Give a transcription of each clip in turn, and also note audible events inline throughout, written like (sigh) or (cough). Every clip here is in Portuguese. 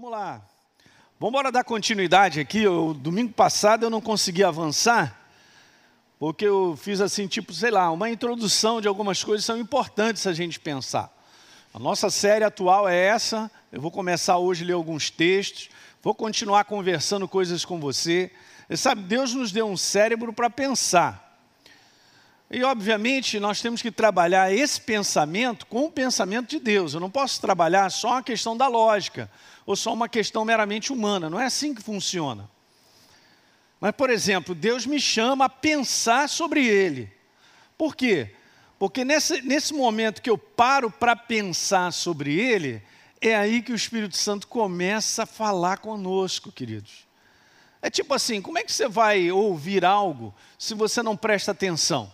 Vamos lá. Vamos embora dar continuidade aqui. O domingo passado eu não consegui avançar, porque eu fiz assim, tipo, sei lá, uma introdução de algumas coisas que são importantes a gente pensar. A nossa série atual é essa. Eu vou começar hoje a ler alguns textos, vou continuar conversando coisas com você. Você sabe, Deus nos deu um cérebro para pensar. E, obviamente, nós temos que trabalhar esse pensamento com o pensamento de Deus. Eu não posso trabalhar só a questão da lógica, ou só uma questão meramente humana. Não é assim que funciona. Mas, por exemplo, Deus me chama a pensar sobre Ele. Por quê? Porque nesse, nesse momento que eu paro para pensar sobre Ele, é aí que o Espírito Santo começa a falar conosco, queridos. É tipo assim: como é que você vai ouvir algo se você não presta atenção?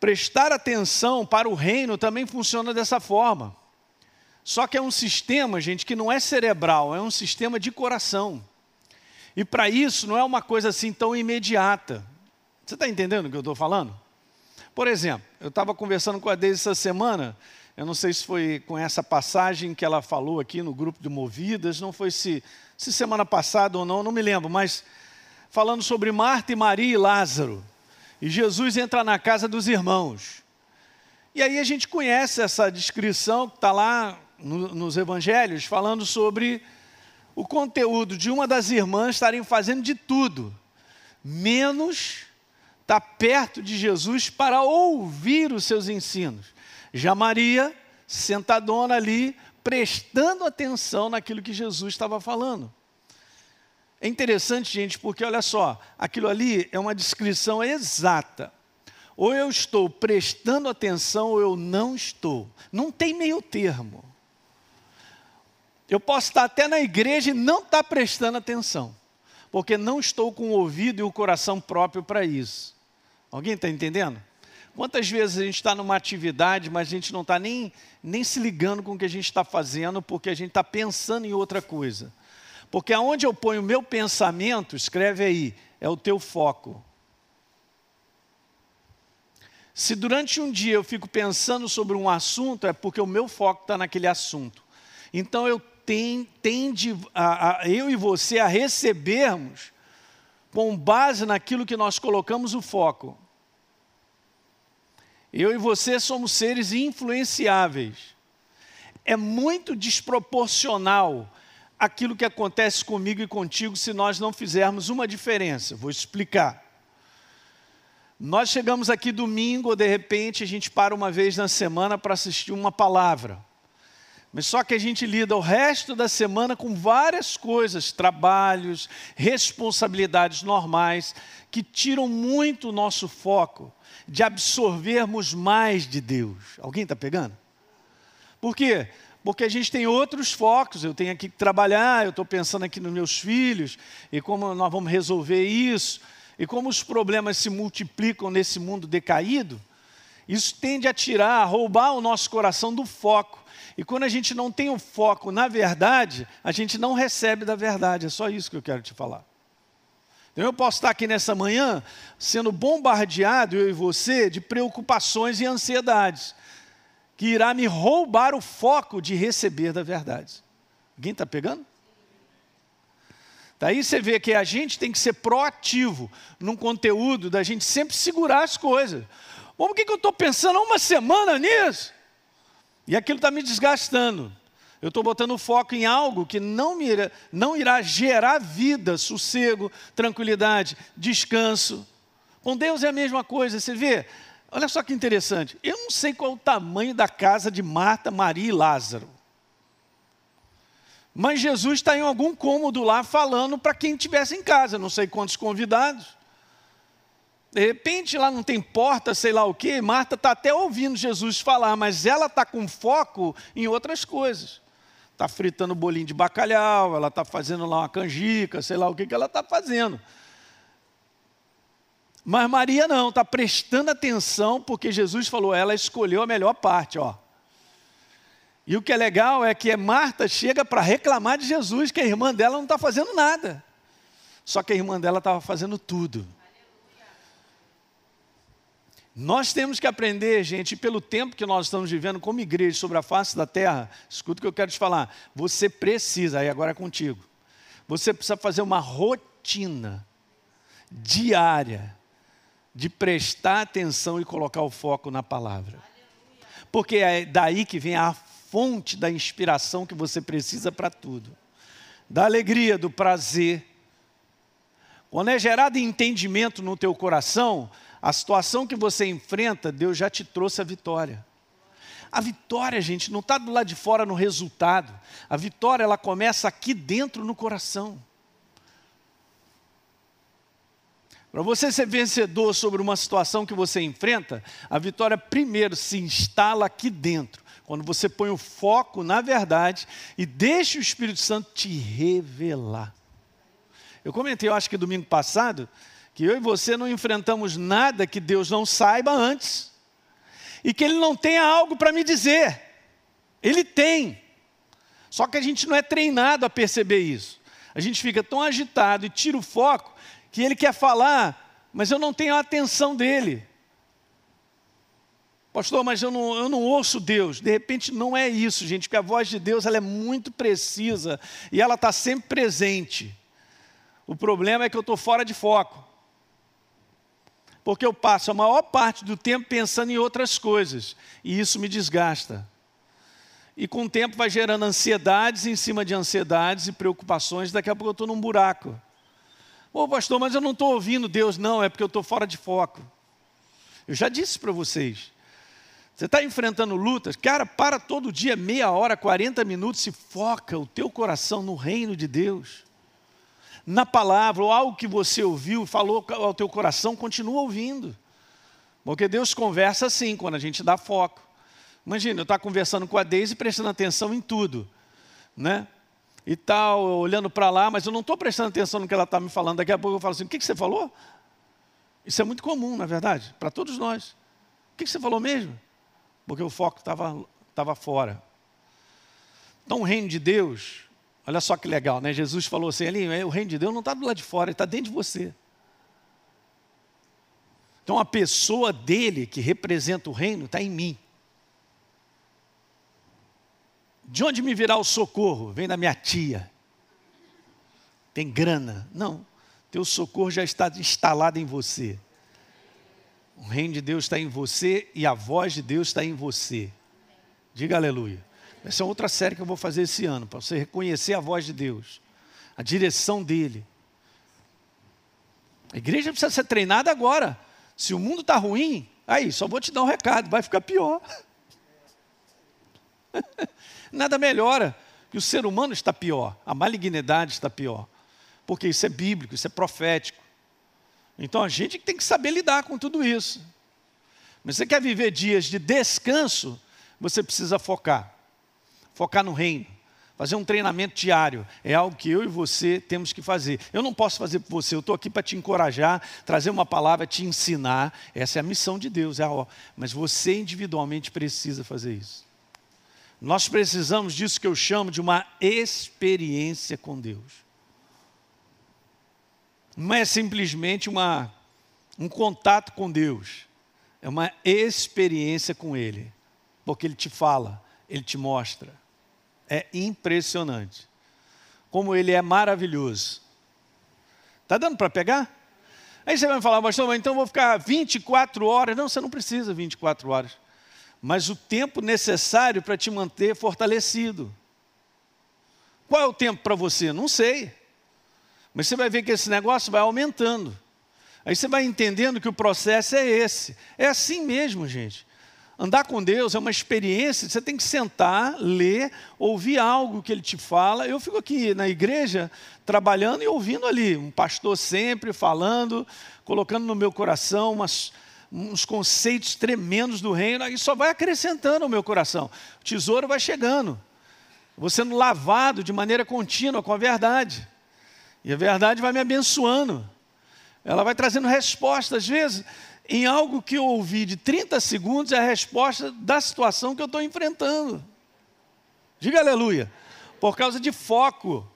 Prestar atenção para o reino também funciona dessa forma. Só que é um sistema, gente, que não é cerebral, é um sistema de coração. E para isso não é uma coisa assim tão imediata. Você está entendendo o que eu estou falando? Por exemplo, eu estava conversando com a Deise essa semana, eu não sei se foi com essa passagem que ela falou aqui no grupo de Movidas, não foi se, se semana passada ou não, não me lembro, mas falando sobre Marta e Maria e Lázaro. E Jesus entra na casa dos irmãos. E aí a gente conhece essa descrição que está lá no, nos evangelhos, falando sobre o conteúdo de uma das irmãs estarem fazendo de tudo, menos estar tá perto de Jesus para ouvir os seus ensinos. Já Maria, sentadona ali, prestando atenção naquilo que Jesus estava falando. É interessante, gente, porque olha só, aquilo ali é uma descrição exata. Ou eu estou prestando atenção ou eu não estou. Não tem meio termo. Eu posso estar até na igreja e não estar prestando atenção, porque não estou com o ouvido e o coração próprio para isso. Alguém está entendendo? Quantas vezes a gente está numa atividade, mas a gente não está nem, nem se ligando com o que a gente está fazendo, porque a gente está pensando em outra coisa. Porque aonde eu ponho o meu pensamento, escreve aí, é o teu foco. Se durante um dia eu fico pensando sobre um assunto, é porque o meu foco está naquele assunto. Então eu tende, a, a, eu e você a recebermos com base naquilo que nós colocamos o foco. Eu e você somos seres influenciáveis. É muito desproporcional aquilo que acontece comigo e contigo se nós não fizermos uma diferença. Vou explicar. Nós chegamos aqui domingo, ou de repente a gente para uma vez na semana para assistir uma palavra. Mas só que a gente lida o resto da semana com várias coisas, trabalhos, responsabilidades normais, que tiram muito o nosso foco de absorvermos mais de Deus. Alguém está pegando? Por quê? Porque a gente tem outros focos. Eu tenho aqui que trabalhar, eu estou pensando aqui nos meus filhos e como nós vamos resolver isso, e como os problemas se multiplicam nesse mundo decaído. Isso tende a tirar, a roubar o nosso coração do foco. E quando a gente não tem o foco na verdade, a gente não recebe da verdade. É só isso que eu quero te falar. Então eu posso estar aqui nessa manhã sendo bombardeado, eu e você, de preocupações e ansiedades que irá me roubar o foco de receber da verdade. Alguém está pegando? Daí você vê que a gente tem que ser proativo num conteúdo da gente sempre segurar as coisas. Bom, que, que eu estou pensando há uma semana nisso? E aquilo está me desgastando. Eu estou botando foco em algo que não, me não irá gerar vida, sossego, tranquilidade, descanso. Com Deus é a mesma coisa, você vê, Olha só que interessante. Eu não sei qual o tamanho da casa de Marta, Maria e Lázaro. Mas Jesus está em algum cômodo lá falando para quem estivesse em casa, não sei quantos convidados. De repente lá não tem porta, sei lá o quê, Marta está até ouvindo Jesus falar, mas ela está com foco em outras coisas. Está fritando bolinho de bacalhau, ela está fazendo lá uma canjica, sei lá o que, que ela está fazendo. Mas Maria não, está prestando atenção porque Jesus falou, ela escolheu a melhor parte, ó. E o que é legal é que Marta chega para reclamar de Jesus, que a irmã dela não está fazendo nada. Só que a irmã dela estava fazendo tudo. Nós temos que aprender, gente, pelo tempo que nós estamos vivendo como igreja sobre a face da terra, escuta o que eu quero te falar. Você precisa, aí agora é contigo, você precisa fazer uma rotina diária de prestar atenção e colocar o foco na palavra. Porque é daí que vem a fonte da inspiração que você precisa para tudo. Da alegria, do prazer. Quando é gerado entendimento no teu coração, a situação que você enfrenta, Deus já te trouxe a vitória. A vitória, gente, não está do lado de fora no resultado. A vitória, ela começa aqui dentro no coração. Para você ser vencedor sobre uma situação que você enfrenta, a vitória primeiro se instala aqui dentro. Quando você põe o foco na verdade e deixa o Espírito Santo te revelar. Eu comentei, eu acho que domingo passado, que eu e você não enfrentamos nada que Deus não saiba antes. E que Ele não tenha algo para me dizer. Ele tem. Só que a gente não é treinado a perceber isso. A gente fica tão agitado e tira o foco que Ele quer falar, mas eu não tenho a atenção dele. Pastor, mas eu não, eu não ouço Deus. De repente não é isso, gente, porque a voz de Deus ela é muito precisa e ela está sempre presente. O problema é que eu estou fora de foco porque eu passo a maior parte do tempo pensando em outras coisas, e isso me desgasta. E com o tempo vai gerando ansiedades em cima de ansiedades e preocupações, daqui a pouco eu estou num buraco. Ô pastor, mas eu não estou ouvindo Deus, não, é porque eu estou fora de foco. Eu já disse para vocês, você está enfrentando lutas, cara, para todo dia, meia hora, 40 minutos, e foca o teu coração no reino de Deus na palavra, ou algo que você ouviu, falou ao teu coração, continua ouvindo. Porque Deus conversa assim, quando a gente dá foco. Imagina, eu estar conversando com a Deise e prestando atenção em tudo, né? E tal, olhando para lá, mas eu não estou prestando atenção no que ela está me falando. Daqui a pouco eu falo assim: o que, que você falou? Isso é muito comum, na verdade, para todos nós. O que, que você falou mesmo? Porque o foco estava fora. Então, o reino de Deus Olha só que legal, né? Jesus falou assim: ali, o reino de Deus não está do lado de fora, está dentro de você. Então a pessoa dele, que representa o reino, está em mim. De onde me virá o socorro? Vem da minha tia. Tem grana? Não. Teu socorro já está instalado em você. O reino de Deus está em você e a voz de Deus está em você. Diga aleluia. Essa é outra série que eu vou fazer esse ano, para você reconhecer a voz de Deus, a direção dele. A igreja precisa ser treinada agora. Se o mundo está ruim, aí, só vou te dar um recado, vai ficar pior. (laughs) Nada melhora que o ser humano está pior, a malignidade está pior. Porque isso é bíblico, isso é profético. Então a gente tem que saber lidar com tudo isso. Mas você quer viver dias de descanso, você precisa focar focar no reino, fazer um treinamento diário. É algo que eu e você temos que fazer. Eu não posso fazer por você, eu estou aqui para te encorajar, trazer uma palavra, te ensinar. Essa é a missão de Deus, é a, mas você individualmente precisa fazer isso. Nós precisamos disso que eu chamo de uma experiência com Deus. Não é simplesmente uma, um contato com Deus, é uma experiência com Ele, porque Ele te fala, Ele te mostra é impressionante. Como ele é maravilhoso. Está dando para pegar? Aí você vai me falar, pastor, então vou ficar 24 horas. Não, você não precisa 24 horas. Mas o tempo necessário para te manter fortalecido. Qual é o tempo para você? Não sei. Mas você vai ver que esse negócio vai aumentando. Aí você vai entendendo que o processo é esse. É assim mesmo, gente. Andar com Deus é uma experiência, você tem que sentar, ler, ouvir algo que Ele te fala. Eu fico aqui na igreja, trabalhando e ouvindo ali, um pastor sempre falando, colocando no meu coração umas, uns conceitos tremendos do reino, e só vai acrescentando ao meu coração. O tesouro vai chegando, vou sendo lavado de maneira contínua com a verdade, e a verdade vai me abençoando. Ela vai trazendo respostas, às vezes em algo que eu ouvi de 30 segundos é a resposta da situação que eu estou enfrentando. Diga aleluia. Por causa de foco.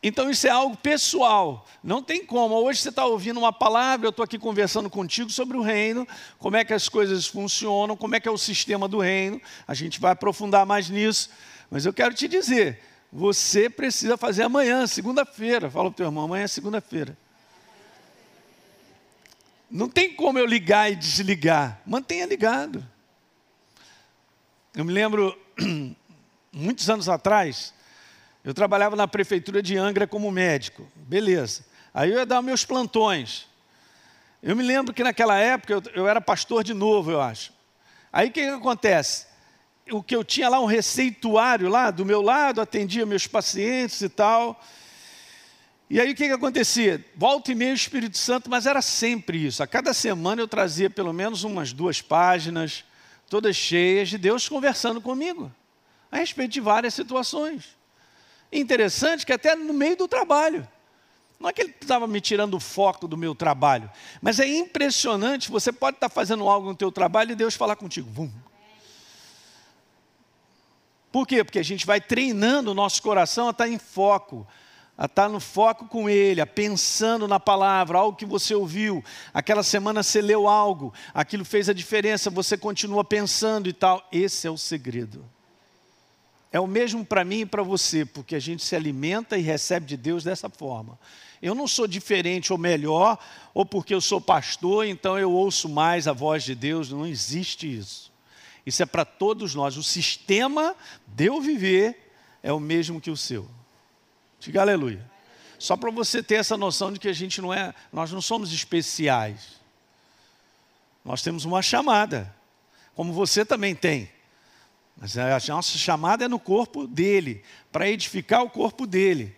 Então isso é algo pessoal, não tem como. Hoje você está ouvindo uma palavra, eu estou aqui conversando contigo sobre o reino, como é que as coisas funcionam, como é que é o sistema do reino. A gente vai aprofundar mais nisso, mas eu quero te dizer, você precisa fazer amanhã, segunda-feira. Fala para o teu irmão, amanhã é segunda-feira. Não tem como eu ligar e desligar. Mantenha ligado. Eu me lembro, (clears throat) muitos anos atrás, eu trabalhava na prefeitura de Angra como médico. Beleza. Aí eu ia dar meus plantões. Eu me lembro que naquela época eu, eu era pastor de novo, eu acho. Aí o que, que acontece? O que eu tinha lá, um receituário lá do meu lado, atendia meus pacientes e tal. E aí o que, que acontecia? Volta e meia o Espírito Santo, mas era sempre isso. A cada semana eu trazia pelo menos umas duas páginas, todas cheias de Deus conversando comigo, a respeito de várias situações. Interessante que até no meio do trabalho. Não é que ele estava me tirando o foco do meu trabalho, mas é impressionante, você pode estar fazendo algo no teu trabalho e Deus falar contigo. Vum. Por quê? Porque a gente vai treinando o nosso coração a estar em foco, a estar no foco com Ele, a pensando na palavra, algo que você ouviu, aquela semana você leu algo, aquilo fez a diferença, você continua pensando e tal. Esse é o segredo. É o mesmo para mim e para você, porque a gente se alimenta e recebe de Deus dessa forma. Eu não sou diferente ou melhor, ou porque eu sou pastor, então eu ouço mais a voz de Deus, não existe isso. Isso é para todos nós. O sistema de eu viver é o mesmo que o seu. Diga aleluia. Só para você ter essa noção de que a gente não é, nós não somos especiais. Nós temos uma chamada, como você também tem. Mas a nossa chamada é no corpo dele, para edificar o corpo dele.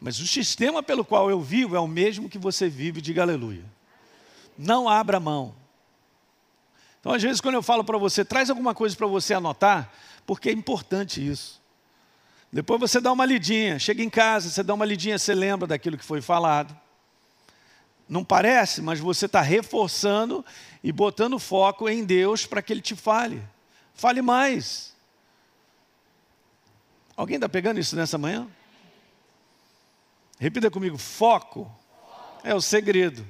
Mas o sistema pelo qual eu vivo é o mesmo que você vive, diga aleluia. Não abra mão. Então, às vezes, quando eu falo para você, traz alguma coisa para você anotar, porque é importante isso. Depois você dá uma lidinha, chega em casa, você dá uma lidinha, você lembra daquilo que foi falado. Não parece, mas você está reforçando e botando foco em Deus para que Ele te fale. Fale mais. Alguém está pegando isso nessa manhã? Repita comigo: foco é o segredo.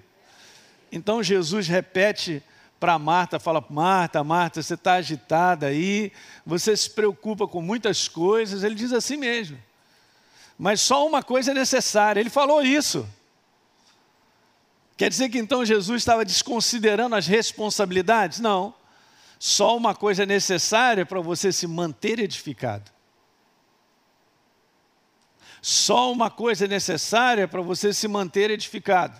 Então Jesus repete para Marta, fala, Marta, Marta, você está agitada aí, você se preocupa com muitas coisas. Ele diz assim mesmo. Mas só uma coisa é necessária. Ele falou isso. Quer dizer que então Jesus estava desconsiderando as responsabilidades? Não. Só uma coisa é necessária para você se manter edificado. Só uma coisa é necessária para você se manter edificado.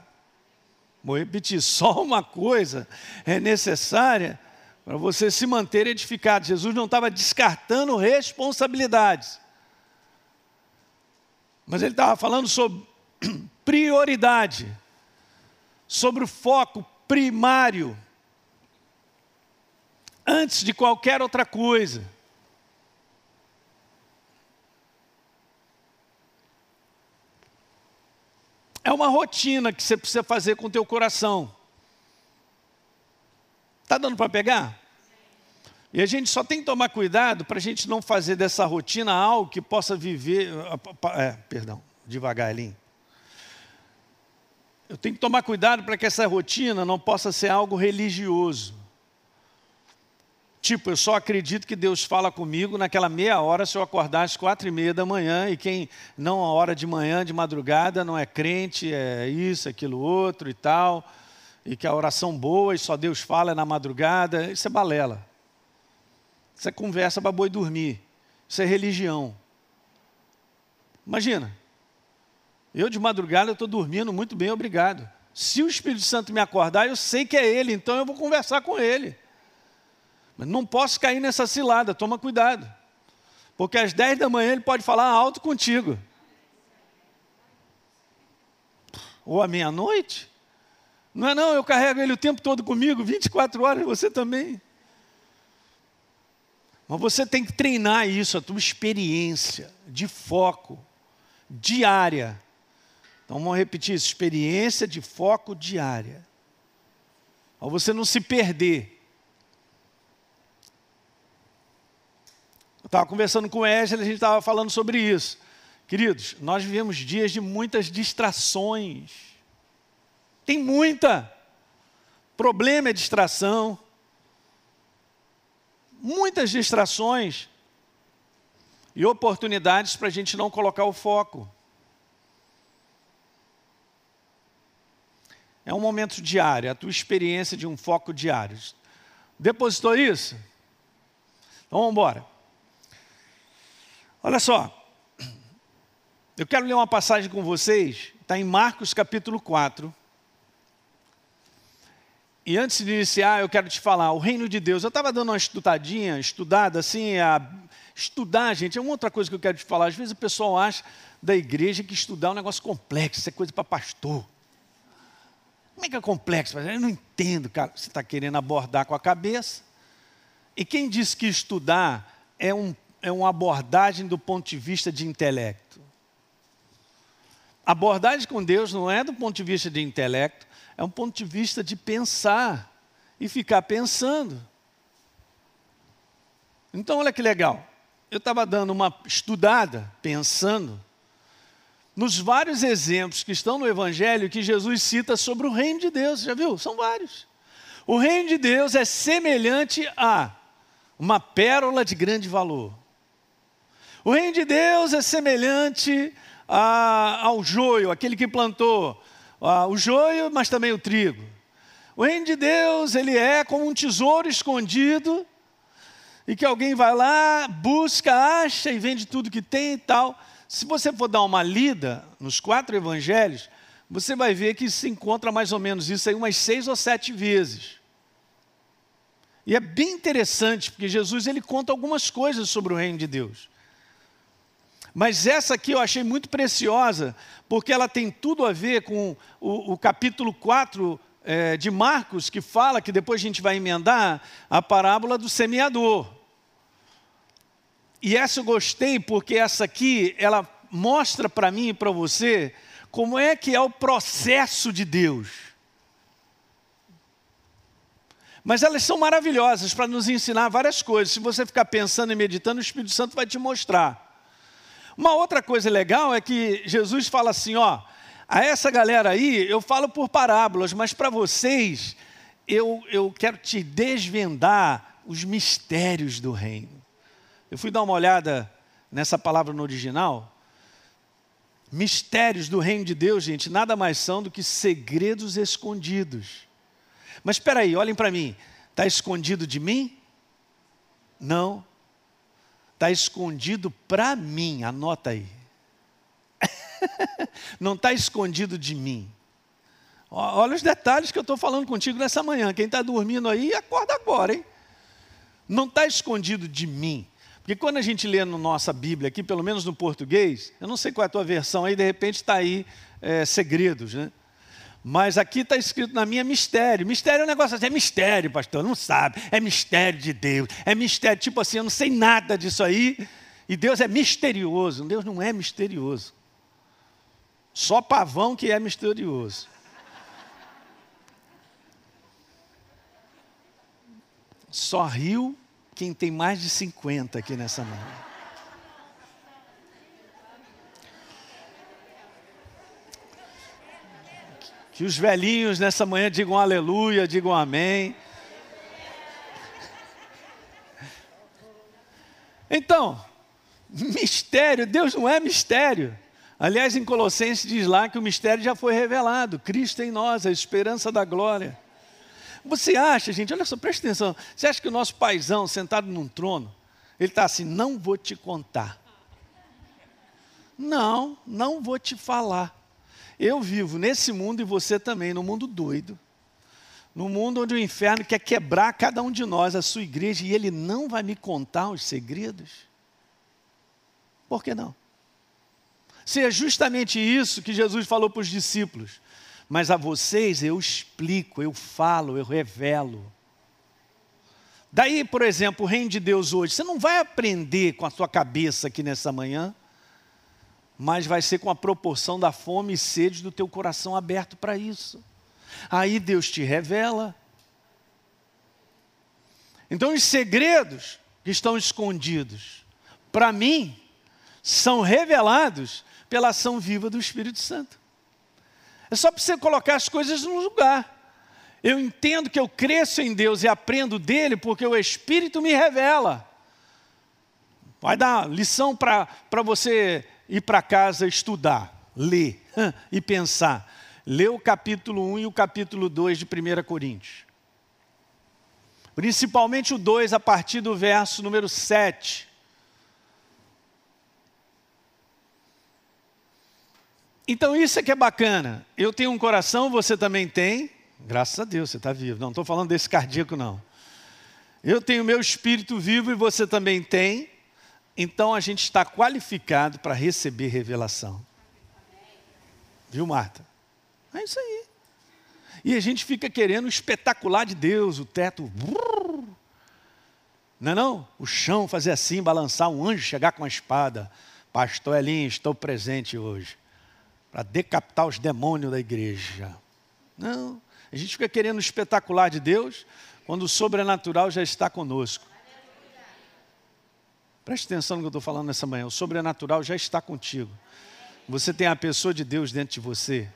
Vou repetir: só uma coisa é necessária para você se manter edificado. Jesus não estava descartando responsabilidades, mas ele estava falando sobre (clears throat) prioridade, sobre o foco primário, antes de qualquer outra coisa. É uma rotina que você precisa fazer com o teu coração. Está dando para pegar? E a gente só tem que tomar cuidado para a gente não fazer dessa rotina algo que possa viver. É, perdão, devagar, Elinho. Eu tenho que tomar cuidado para que essa rotina não possa ser algo religioso. Tipo, eu só acredito que Deus fala comigo naquela meia hora se eu acordar às quatro e meia da manhã e quem não a hora de manhã, de madrugada, não é crente, é isso, aquilo outro e tal, e que a oração boa e só Deus fala é na madrugada, isso é balela. Isso é conversa para boi dormir. Isso é religião. Imagina, eu de madrugada estou dormindo muito bem, obrigado. Se o Espírito Santo me acordar, eu sei que é Ele, então eu vou conversar com Ele. Mas não posso cair nessa cilada, toma cuidado. Porque às 10 da manhã ele pode falar alto contigo. Ou à meia-noite. Não é não, eu carrego ele o tempo todo comigo, 24 horas, você também. Mas você tem que treinar isso, a tua experiência de foco diária. Então vamos repetir isso, experiência de foco diária. Para você não se perder. Estava conversando com o Wesley, a gente estava falando sobre isso. Queridos, nós vivemos dias de muitas distrações. Tem muita. Problema é distração. Muitas distrações e oportunidades para a gente não colocar o foco. É um momento diário, a tua experiência de um foco diário. Depositou isso? Então vamos embora. Olha só. Eu quero ler uma passagem com vocês, está em Marcos capítulo 4. E antes de iniciar, eu quero te falar, o reino de Deus. Eu estava dando uma estudadinha, estudada assim, a estudar, gente, é uma outra coisa que eu quero te falar. Às vezes o pessoal acha da igreja que estudar é um negócio complexo, isso é coisa para pastor. Como é que é complexo? Eu não entendo, cara. Você está querendo abordar com a cabeça. E quem disse que estudar é, um, é uma abordagem do ponto de vista de intelecto? abordagem com Deus não é do ponto de vista de intelecto, é um ponto de vista de pensar e ficar pensando. Então, olha que legal. Eu estava dando uma estudada, pensando, nos vários exemplos que estão no Evangelho que Jesus cita sobre o reino de Deus. Já viu? São vários. O reino de Deus é semelhante a uma pérola de grande valor. O reino de Deus é semelhante a, ao joio, aquele que plantou o joio, mas também o trigo. O reino de Deus, ele é como um tesouro escondido, e que alguém vai lá, busca, acha e vende tudo que tem e tal. Se você for dar uma lida nos quatro evangelhos, você vai ver que se encontra mais ou menos isso aí umas seis ou sete vezes. E é bem interessante, porque Jesus ele conta algumas coisas sobre o reino de Deus. Mas essa aqui eu achei muito preciosa, porque ela tem tudo a ver com o, o capítulo 4 é, de Marcos, que fala, que depois a gente vai emendar, a parábola do semeador. E essa eu gostei, porque essa aqui, ela mostra para mim e para você como é que é o processo de Deus. Mas elas são maravilhosas para nos ensinar várias coisas. Se você ficar pensando e meditando, o Espírito Santo vai te mostrar. Uma outra coisa legal é que Jesus fala assim, ó, a essa galera aí eu falo por parábolas, mas para vocês eu, eu quero te desvendar os mistérios do reino. Eu fui dar uma olhada nessa palavra no original. Mistérios do reino de Deus, gente, nada mais são do que segredos escondidos. Mas espera aí, olhem para mim. Está escondido de mim? Não está escondido para mim, anota aí. (laughs) Não está escondido de mim. Olha os detalhes que eu estou falando contigo nessa manhã. Quem está dormindo aí, acorda agora, hein? Não está escondido de mim. Porque quando a gente lê na no nossa Bíblia, aqui, pelo menos no português, eu não sei qual é a tua versão aí, de repente está aí é, segredos, né? Mas aqui está escrito na minha mistério. Mistério é um negócio assim, é mistério, pastor, não sabe. É mistério de Deus. É mistério, tipo assim, eu não sei nada disso aí. E Deus é misterioso. Deus não é misterioso. Só pavão que é misterioso. Só riu quem tem mais de 50 aqui nessa mão. Que os velhinhos nessa manhã digam aleluia, digam amém. Então, mistério, Deus não é mistério. Aliás, em Colossenses diz lá que o mistério já foi revelado, Cristo em nós, a esperança da glória. Você acha, gente, olha só, presta atenção, você acha que o nosso paizão sentado num trono, ele está assim, não vou te contar. Não, não vou te falar. Eu vivo nesse mundo e você também, no mundo doido. No mundo onde o inferno quer quebrar cada um de nós, a sua igreja, e ele não vai me contar os segredos? Por que não? Se é justamente isso que Jesus falou para os discípulos. Mas a vocês eu explico, eu falo, eu revelo. Daí, por exemplo, o reino de Deus hoje, você não vai aprender com a sua cabeça aqui nessa manhã, mas vai ser com a proporção da fome e sede do teu coração aberto para isso. Aí Deus te revela. Então, os segredos que estão escondidos, para mim, são revelados pela ação viva do Espírito Santo. É só para você colocar as coisas no lugar. Eu entendo que eu cresço em Deus e aprendo dele porque o Espírito me revela. Vai dar lição para você ir para casa estudar, ler e pensar. Lê o capítulo 1 e o capítulo 2 de 1 Coríntios. Principalmente o 2, a partir do verso número 7. Então isso é que é bacana. Eu tenho um coração, você também tem. Graças a Deus, você está vivo. Não estou falando desse cardíaco, não. Eu tenho meu espírito vivo e você também tem. Então a gente está qualificado para receber revelação. Viu, Marta? É isso aí. E a gente fica querendo o espetacular de Deus, o teto. Não é não? O chão fazer assim, balançar, um anjo chegar com a espada. Pastor Elinho, estou presente hoje. Para decapitar os demônios da igreja. Não. A gente fica querendo o espetacular de Deus, quando o sobrenatural já está conosco. Preste atenção no que eu estou falando nessa manhã. O sobrenatural já está contigo. Você tem a pessoa de Deus dentro de você.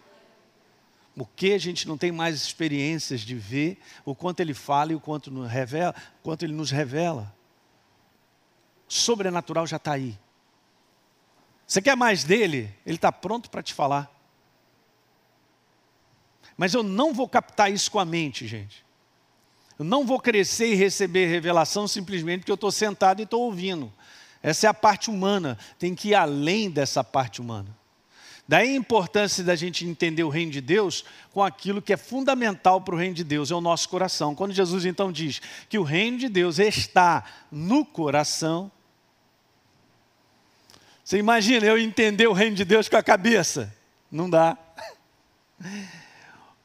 O que a gente não tem mais experiências de ver o quanto ele fala e o quanto, nos revela, quanto ele nos revela. O sobrenatural já está aí. Você quer mais dele? Ele está pronto para te falar. Mas eu não vou captar isso com a mente, gente. Eu não vou crescer e receber revelação simplesmente porque eu estou sentado e estou ouvindo. Essa é a parte humana. Tem que ir além dessa parte humana. Daí a importância da gente entender o reino de Deus com aquilo que é fundamental para o reino de Deus, é o nosso coração. Quando Jesus então diz que o reino de Deus está no coração, você imagina eu entender o reino de Deus com a cabeça? Não dá. (laughs)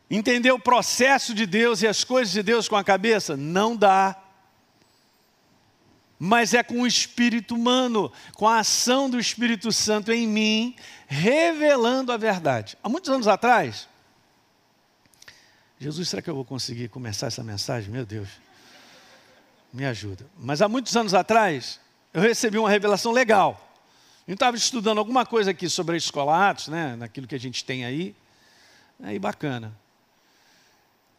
Entender o processo de Deus e as coisas de Deus com a cabeça? Não dá. Mas é com o espírito humano, com a ação do Espírito Santo em mim, revelando a verdade. Há muitos anos atrás, Jesus, será que eu vou conseguir começar essa mensagem? Meu Deus, me ajuda. Mas há muitos anos atrás, eu recebi uma revelação legal. Eu estava estudando alguma coisa aqui sobre a escola Atos, né, naquilo que a gente tem aí. Aí bacana.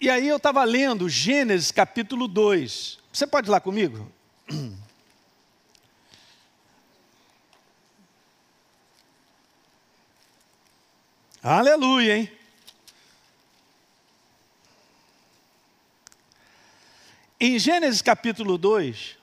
E aí eu estava lendo Gênesis capítulo 2. Você pode ir lá comigo? (clears throat) Aleluia, hein? Em Gênesis capítulo 2,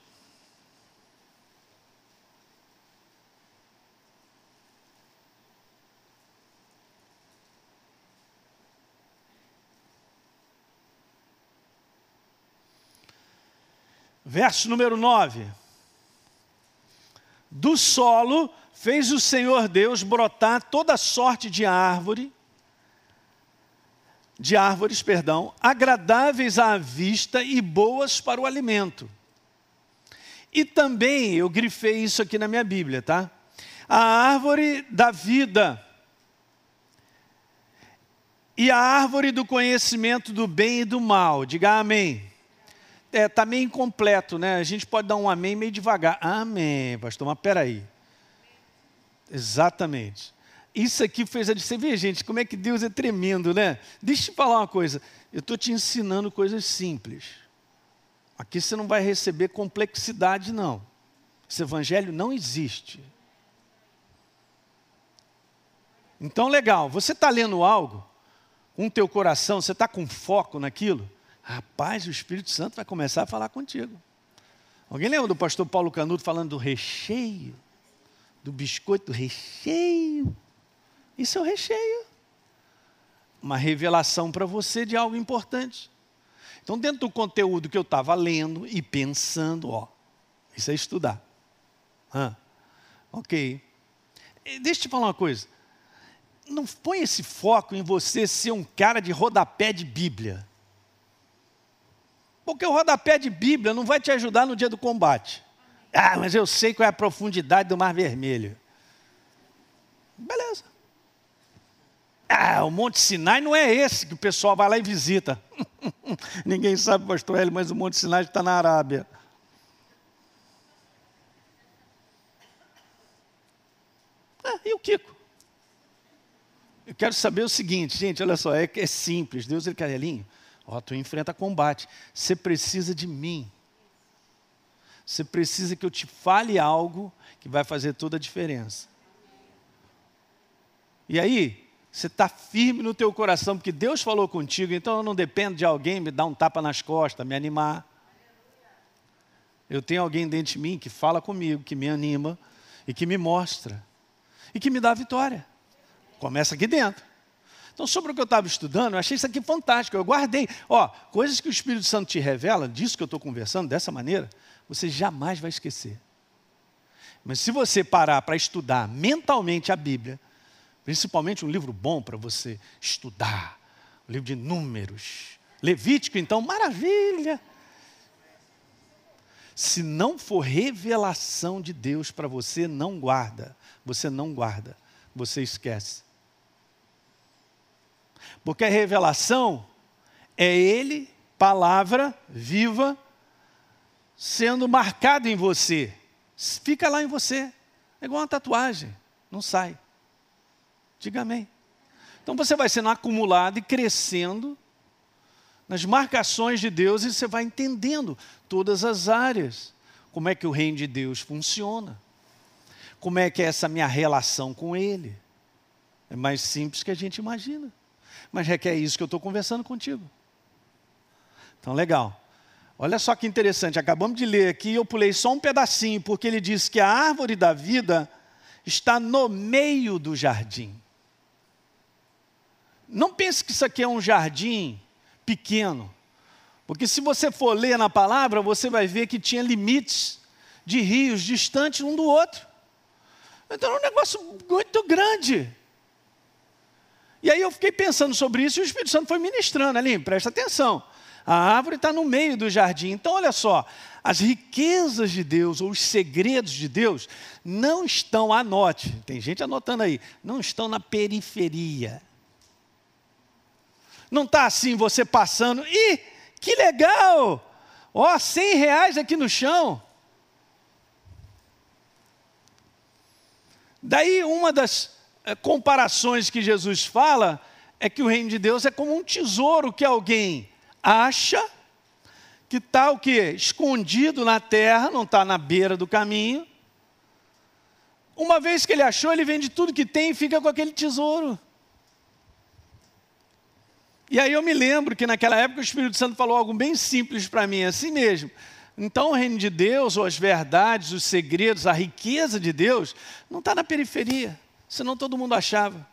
Verso número 9. Do solo fez o Senhor Deus brotar toda sorte de árvore, de árvores, perdão, agradáveis à vista e boas para o alimento. E também, eu grifei isso aqui na minha Bíblia, tá? A árvore da vida e a árvore do conhecimento do bem e do mal. Diga amém está é, tá meio incompleto, né? A gente pode dar um amém meio devagar. Amém, pastor, mas peraí. Exatamente. Isso aqui fez a Você vê, gente, como é que Deus é tremendo, né? Deixa eu te falar uma coisa. Eu estou te ensinando coisas simples. Aqui você não vai receber complexidade, não. Esse evangelho não existe. Então, legal, você está lendo algo, com o teu coração, você está com foco naquilo, Rapaz, o Espírito Santo vai começar a falar contigo. Alguém lembra do pastor Paulo Canuto falando do recheio? Do biscoito do recheio? Isso é o recheio. Uma revelação para você de algo importante. Então, dentro do conteúdo que eu estava lendo e pensando, ó, isso é estudar. Ok. Deixa eu te falar uma coisa. Não põe esse foco em você ser um cara de rodapé de Bíblia. Porque o rodapé de Bíblia não vai te ajudar no dia do combate. Ah, mas eu sei qual é a profundidade do Mar Vermelho. Beleza. Ah, o Monte Sinai não é esse que o pessoal vai lá e visita. (laughs) Ninguém sabe, pastor Hélio, mas o Monte Sinai está na Arábia. E o Kiko? Eu quero saber o seguinte, gente, olha só, é, é simples. Deus, ele quer, Elinho, ó, tu enfrenta combate. Você precisa de mim. Você precisa que eu te fale algo que vai fazer toda a diferença. E aí, você está firme no teu coração, porque Deus falou contigo, então eu não dependo de alguém me dar um tapa nas costas, me animar. Eu tenho alguém dentro de mim que fala comigo, que me anima e que me mostra e que me dá vitória. Começa aqui dentro. Então, sobre o que eu estava estudando, eu achei isso aqui fantástico. Eu guardei. Ó, coisas que o Espírito Santo te revela, disso que eu estou conversando, dessa maneira, você jamais vai esquecer. Mas se você parar para estudar mentalmente a Bíblia, principalmente um livro bom para você estudar, um livro de números, Levítico, então, maravilha. Se não for revelação de Deus para você, não guarda. Você não guarda, você esquece. Porque a revelação é Ele, palavra viva, sendo marcado em você. Fica lá em você. É igual uma tatuagem, não sai. Diga amém. Então você vai sendo acumulado e crescendo nas marcações de Deus e você vai entendendo todas as áreas. Como é que o reino de Deus funciona? Como é que é essa minha relação com Ele? É mais simples que a gente imagina. Mas requer isso que eu estou conversando contigo. Então, legal. Olha só que interessante, acabamos de ler aqui, eu pulei só um pedacinho, porque ele diz que a árvore da vida está no meio do jardim. Não pense que isso aqui é um jardim pequeno. Porque se você for ler na palavra, você vai ver que tinha limites de rios distantes um do outro. Então era um negócio muito grande. E aí eu fiquei pensando sobre isso e o Espírito Santo foi ministrando ali, presta atenção. A árvore está no meio do jardim. Então, olha só, as riquezas de Deus ou os segredos de Deus não estão, anote, tem gente anotando aí, não estão na periferia. Não está assim você passando, ih, que legal! Ó, oh, 100 reais aqui no chão. Daí, uma das comparações que Jesus fala é que o reino de Deus é como um tesouro que alguém acha, que está o quê? Escondido na terra, não está na beira do caminho. Uma vez que ele achou, ele vende tudo que tem e fica com aquele tesouro. E aí eu me lembro que naquela época o Espírito Santo falou algo bem simples para mim, assim mesmo. Então o reino de Deus, ou as verdades, os segredos, a riqueza de Deus, não está na periferia, senão todo mundo achava.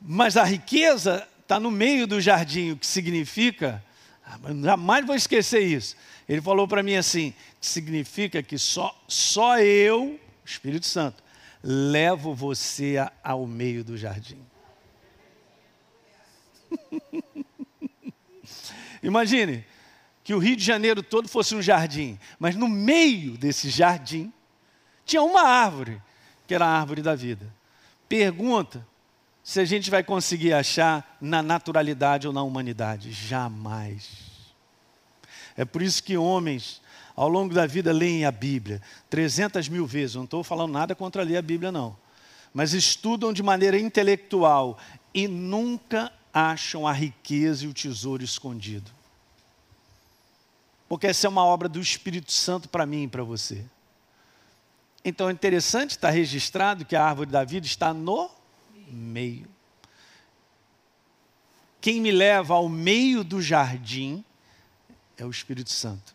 Mas a riqueza está no meio do jardim, o que significa, ah, jamais vou esquecer isso. Ele falou para mim assim: significa que só, só eu, Espírito Santo, levo você ao meio do jardim. (laughs) Imagine que o Rio de Janeiro todo fosse um jardim, mas no meio desse jardim tinha uma árvore, que era a árvore da vida. Pergunta se a gente vai conseguir achar na naturalidade ou na humanidade. Jamais. É por isso que homens, ao longo da vida, leem a Bíblia 300 mil vezes. Não estou falando nada contra ler a Bíblia, não. Mas estudam de maneira intelectual e nunca acham a riqueza e o tesouro escondido. Porque essa é uma obra do Espírito Santo para mim e para você. Então é interessante estar registrado que a árvore da vida está no meio. Quem me leva ao meio do jardim é o Espírito Santo.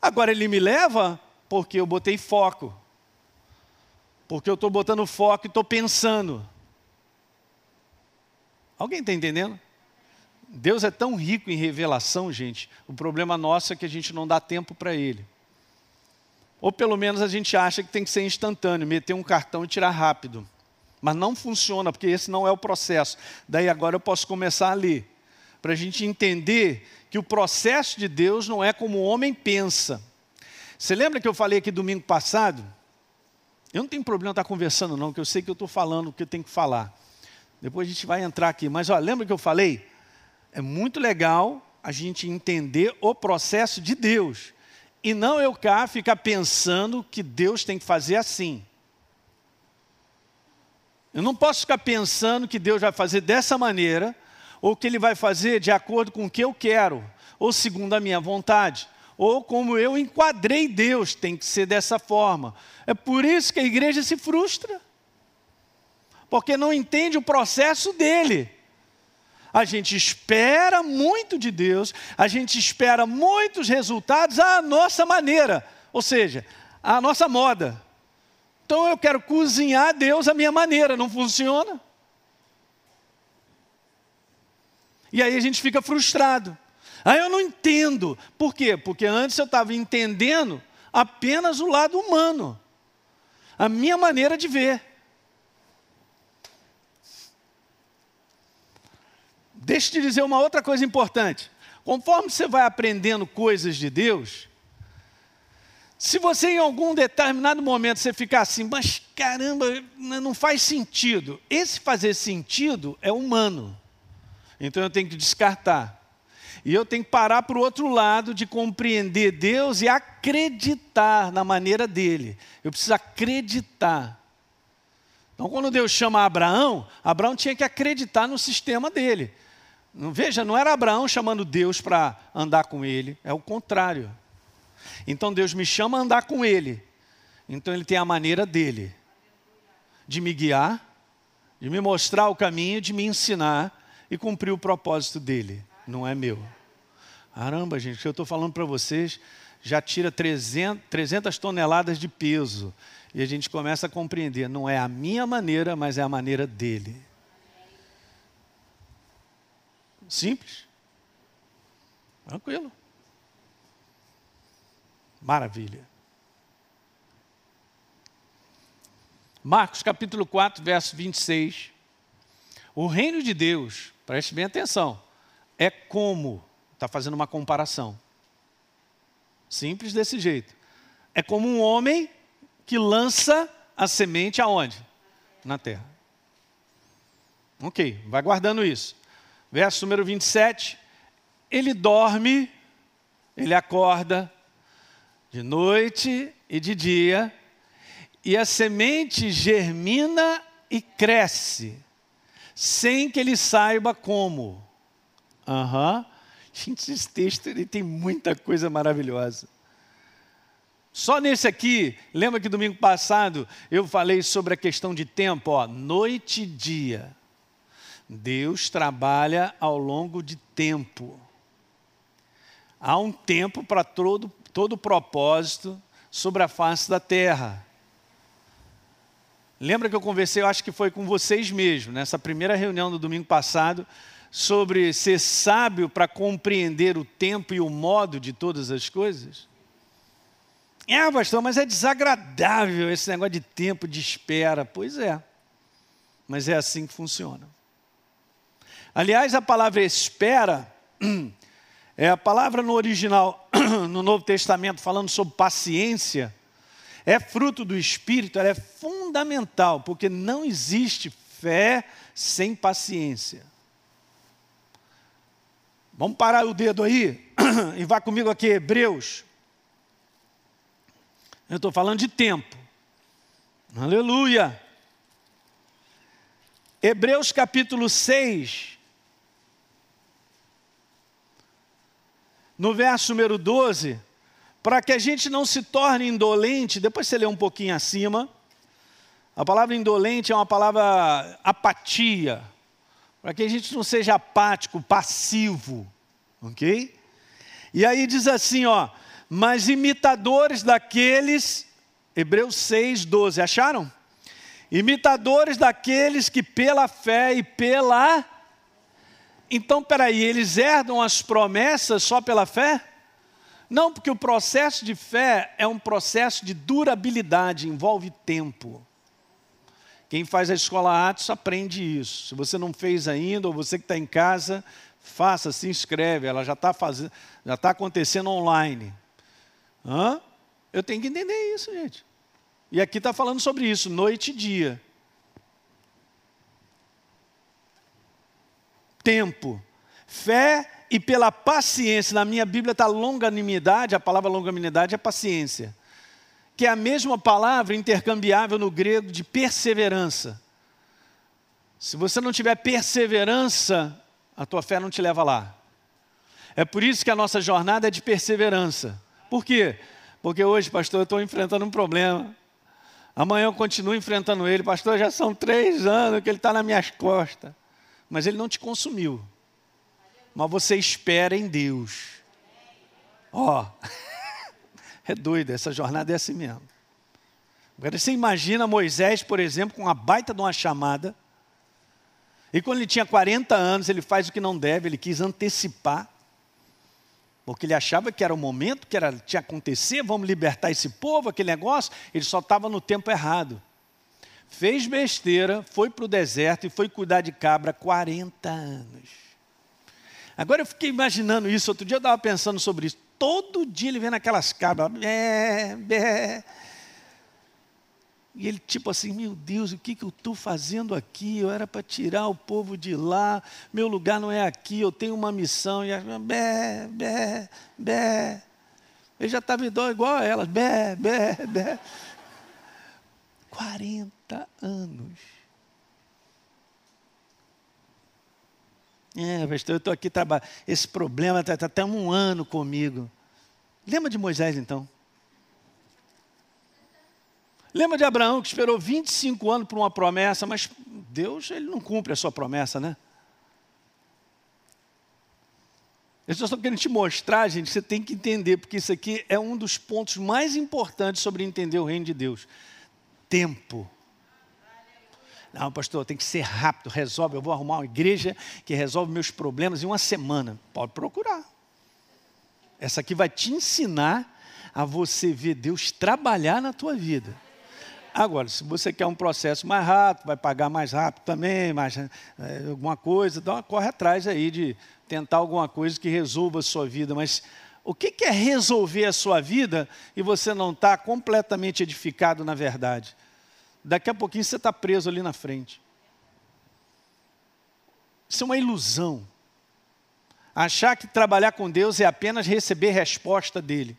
Agora ele me leva porque eu botei foco. Porque eu estou botando foco e estou pensando. Alguém está entendendo? Deus é tão rico em revelação, gente. O problema nosso é que a gente não dá tempo para Ele. Ou pelo menos a gente acha que tem que ser instantâneo, meter um cartão e tirar rápido. Mas não funciona, porque esse não é o processo. Daí agora eu posso começar a ler. Para a gente entender que o processo de Deus não é como o homem pensa. Você lembra que eu falei aqui domingo passado? Eu não tenho problema estar conversando, não, porque eu sei que eu estou falando o que eu tenho que falar. Depois a gente vai entrar aqui. Mas ó, lembra que eu falei? É muito legal a gente entender o processo de Deus e não eu cá ficar pensando que Deus tem que fazer assim. Eu não posso ficar pensando que Deus vai fazer dessa maneira, ou que Ele vai fazer de acordo com o que eu quero, ou segundo a minha vontade, ou como eu enquadrei Deus, tem que ser dessa forma. É por isso que a igreja se frustra, porque não entende o processo dele. A gente espera muito de Deus, a gente espera muitos resultados à nossa maneira, ou seja, à nossa moda. Então eu quero cozinhar Deus à minha maneira, não funciona. E aí a gente fica frustrado. Aí eu não entendo. Por quê? Porque antes eu estava entendendo apenas o lado humano, a minha maneira de ver. Deixa eu te dizer uma outra coisa importante. Conforme você vai aprendendo coisas de Deus, se você em algum determinado momento você ficar assim, mas caramba, não faz sentido. Esse fazer sentido é humano. Então eu tenho que descartar. E eu tenho que parar para o outro lado de compreender Deus e acreditar na maneira dele. Eu preciso acreditar. Então, quando Deus chama Abraão, Abraão tinha que acreditar no sistema dele. Veja, não era Abraão chamando Deus para andar com ele, é o contrário. Então Deus me chama a andar com Ele. Então Ele tem a maneira dele de me guiar, de me mostrar o caminho, de me ensinar e cumprir o propósito dele. Não é meu. Caramba, gente, o que eu estou falando para vocês já tira 300, 300 toneladas de peso. E a gente começa a compreender, não é a minha maneira, mas é a maneira dele. Simples. Tranquilo. Maravilha. Marcos capítulo 4, verso 26. O reino de Deus, preste bem atenção, é como, está fazendo uma comparação. Simples desse jeito. É como um homem que lança a semente aonde? Na terra. Ok, vai guardando isso. Verso número 27. Ele dorme, ele acorda, de noite e de dia, e a semente germina e cresce, sem que ele saiba como. Uhum. Gente, esse texto ele tem muita coisa maravilhosa. Só nesse aqui, lembra que domingo passado eu falei sobre a questão de tempo, ó, noite e dia. Deus trabalha ao longo de tempo. Há um tempo para todo, todo propósito sobre a face da terra. Lembra que eu conversei, eu acho que foi com vocês mesmo, nessa primeira reunião do domingo passado, sobre ser sábio para compreender o tempo e o modo de todas as coisas? É, pastor, mas é desagradável esse negócio de tempo, de espera. Pois é, mas é assim que funciona. Aliás, a palavra espera (clears throat) É a palavra no original, (clears throat) no Novo Testamento, falando sobre paciência, é fruto do Espírito, ela é fundamental, porque não existe fé sem paciência. Vamos parar o dedo aí (clears throat) e vá comigo aqui, Hebreus. Eu estou falando de tempo. Aleluia. Hebreus capítulo 6, no verso número 12, para que a gente não se torne indolente, depois você lê um pouquinho acima, a palavra indolente é uma palavra apatia, para que a gente não seja apático, passivo, ok? E aí diz assim, ó, mas imitadores daqueles, Hebreus 6, 12, acharam? Imitadores daqueles que pela fé e pela então, peraí, eles herdam as promessas só pela fé? Não, porque o processo de fé é um processo de durabilidade, envolve tempo. Quem faz a escola Atos aprende isso. Se você não fez ainda, ou você que está em casa, faça, se inscreve. Ela já está fazendo, já está acontecendo online. Hã? Eu tenho que entender isso, gente. E aqui está falando sobre isso, noite e dia. Tempo. Fé e pela paciência, na minha Bíblia está longanimidade, a palavra longanimidade é paciência, que é a mesma palavra intercambiável no grego de perseverança. Se você não tiver perseverança, a tua fé não te leva lá. É por isso que a nossa jornada é de perseverança. Por quê? Porque hoje, pastor, eu estou enfrentando um problema. Amanhã eu continuo enfrentando ele. Pastor, já são três anos que ele está nas minhas costas. Mas ele não te consumiu. Mas você espera em Deus. Ó, oh, (laughs) é doido, essa jornada é assim mesmo. Agora você imagina Moisés, por exemplo, com a baita de uma chamada. E quando ele tinha 40 anos, ele faz o que não deve, ele quis antecipar porque ele achava que era o momento, que era, tinha acontecer, vamos libertar esse povo, aquele negócio, ele só estava no tempo errado. Fez besteira, foi para o deserto e foi cuidar de cabra 40 anos. Agora eu fiquei imaginando isso, outro dia eu estava pensando sobre isso. Todo dia ele vendo aquelas cabras, bé, bé, e ele, tipo assim, meu Deus, o que, que eu estou fazendo aqui? Eu era para tirar o povo de lá, meu lugar não é aqui, eu tenho uma missão. E a bé, bé, bé. Ele já estava igual a elas, bé, bé, bé. 40 anos. É, pastor, eu estou aqui trabalhando. Esse problema está tá até um ano comigo. Lembra de Moisés então? Lembra de Abraão que esperou 25 anos por uma promessa, mas Deus ele não cumpre a sua promessa, né? Eu estou querendo te mostrar, gente, você tem que entender, porque isso aqui é um dos pontos mais importantes sobre entender o reino de Deus. Tempo. Não, pastor, tem que ser rápido, resolve. Eu vou arrumar uma igreja que resolve meus problemas em uma semana. Pode procurar. Essa aqui vai te ensinar a você ver Deus trabalhar na tua vida. Agora, se você quer um processo mais rápido, vai pagar mais rápido também, mais, é, alguma coisa, então corre atrás aí de tentar alguma coisa que resolva a sua vida. Mas o que, é resolver a sua vida e você não está completamente edificado na verdade? Daqui a pouquinho você está preso ali na frente. Isso é uma ilusão. Achar que trabalhar com Deus é apenas receber resposta dele.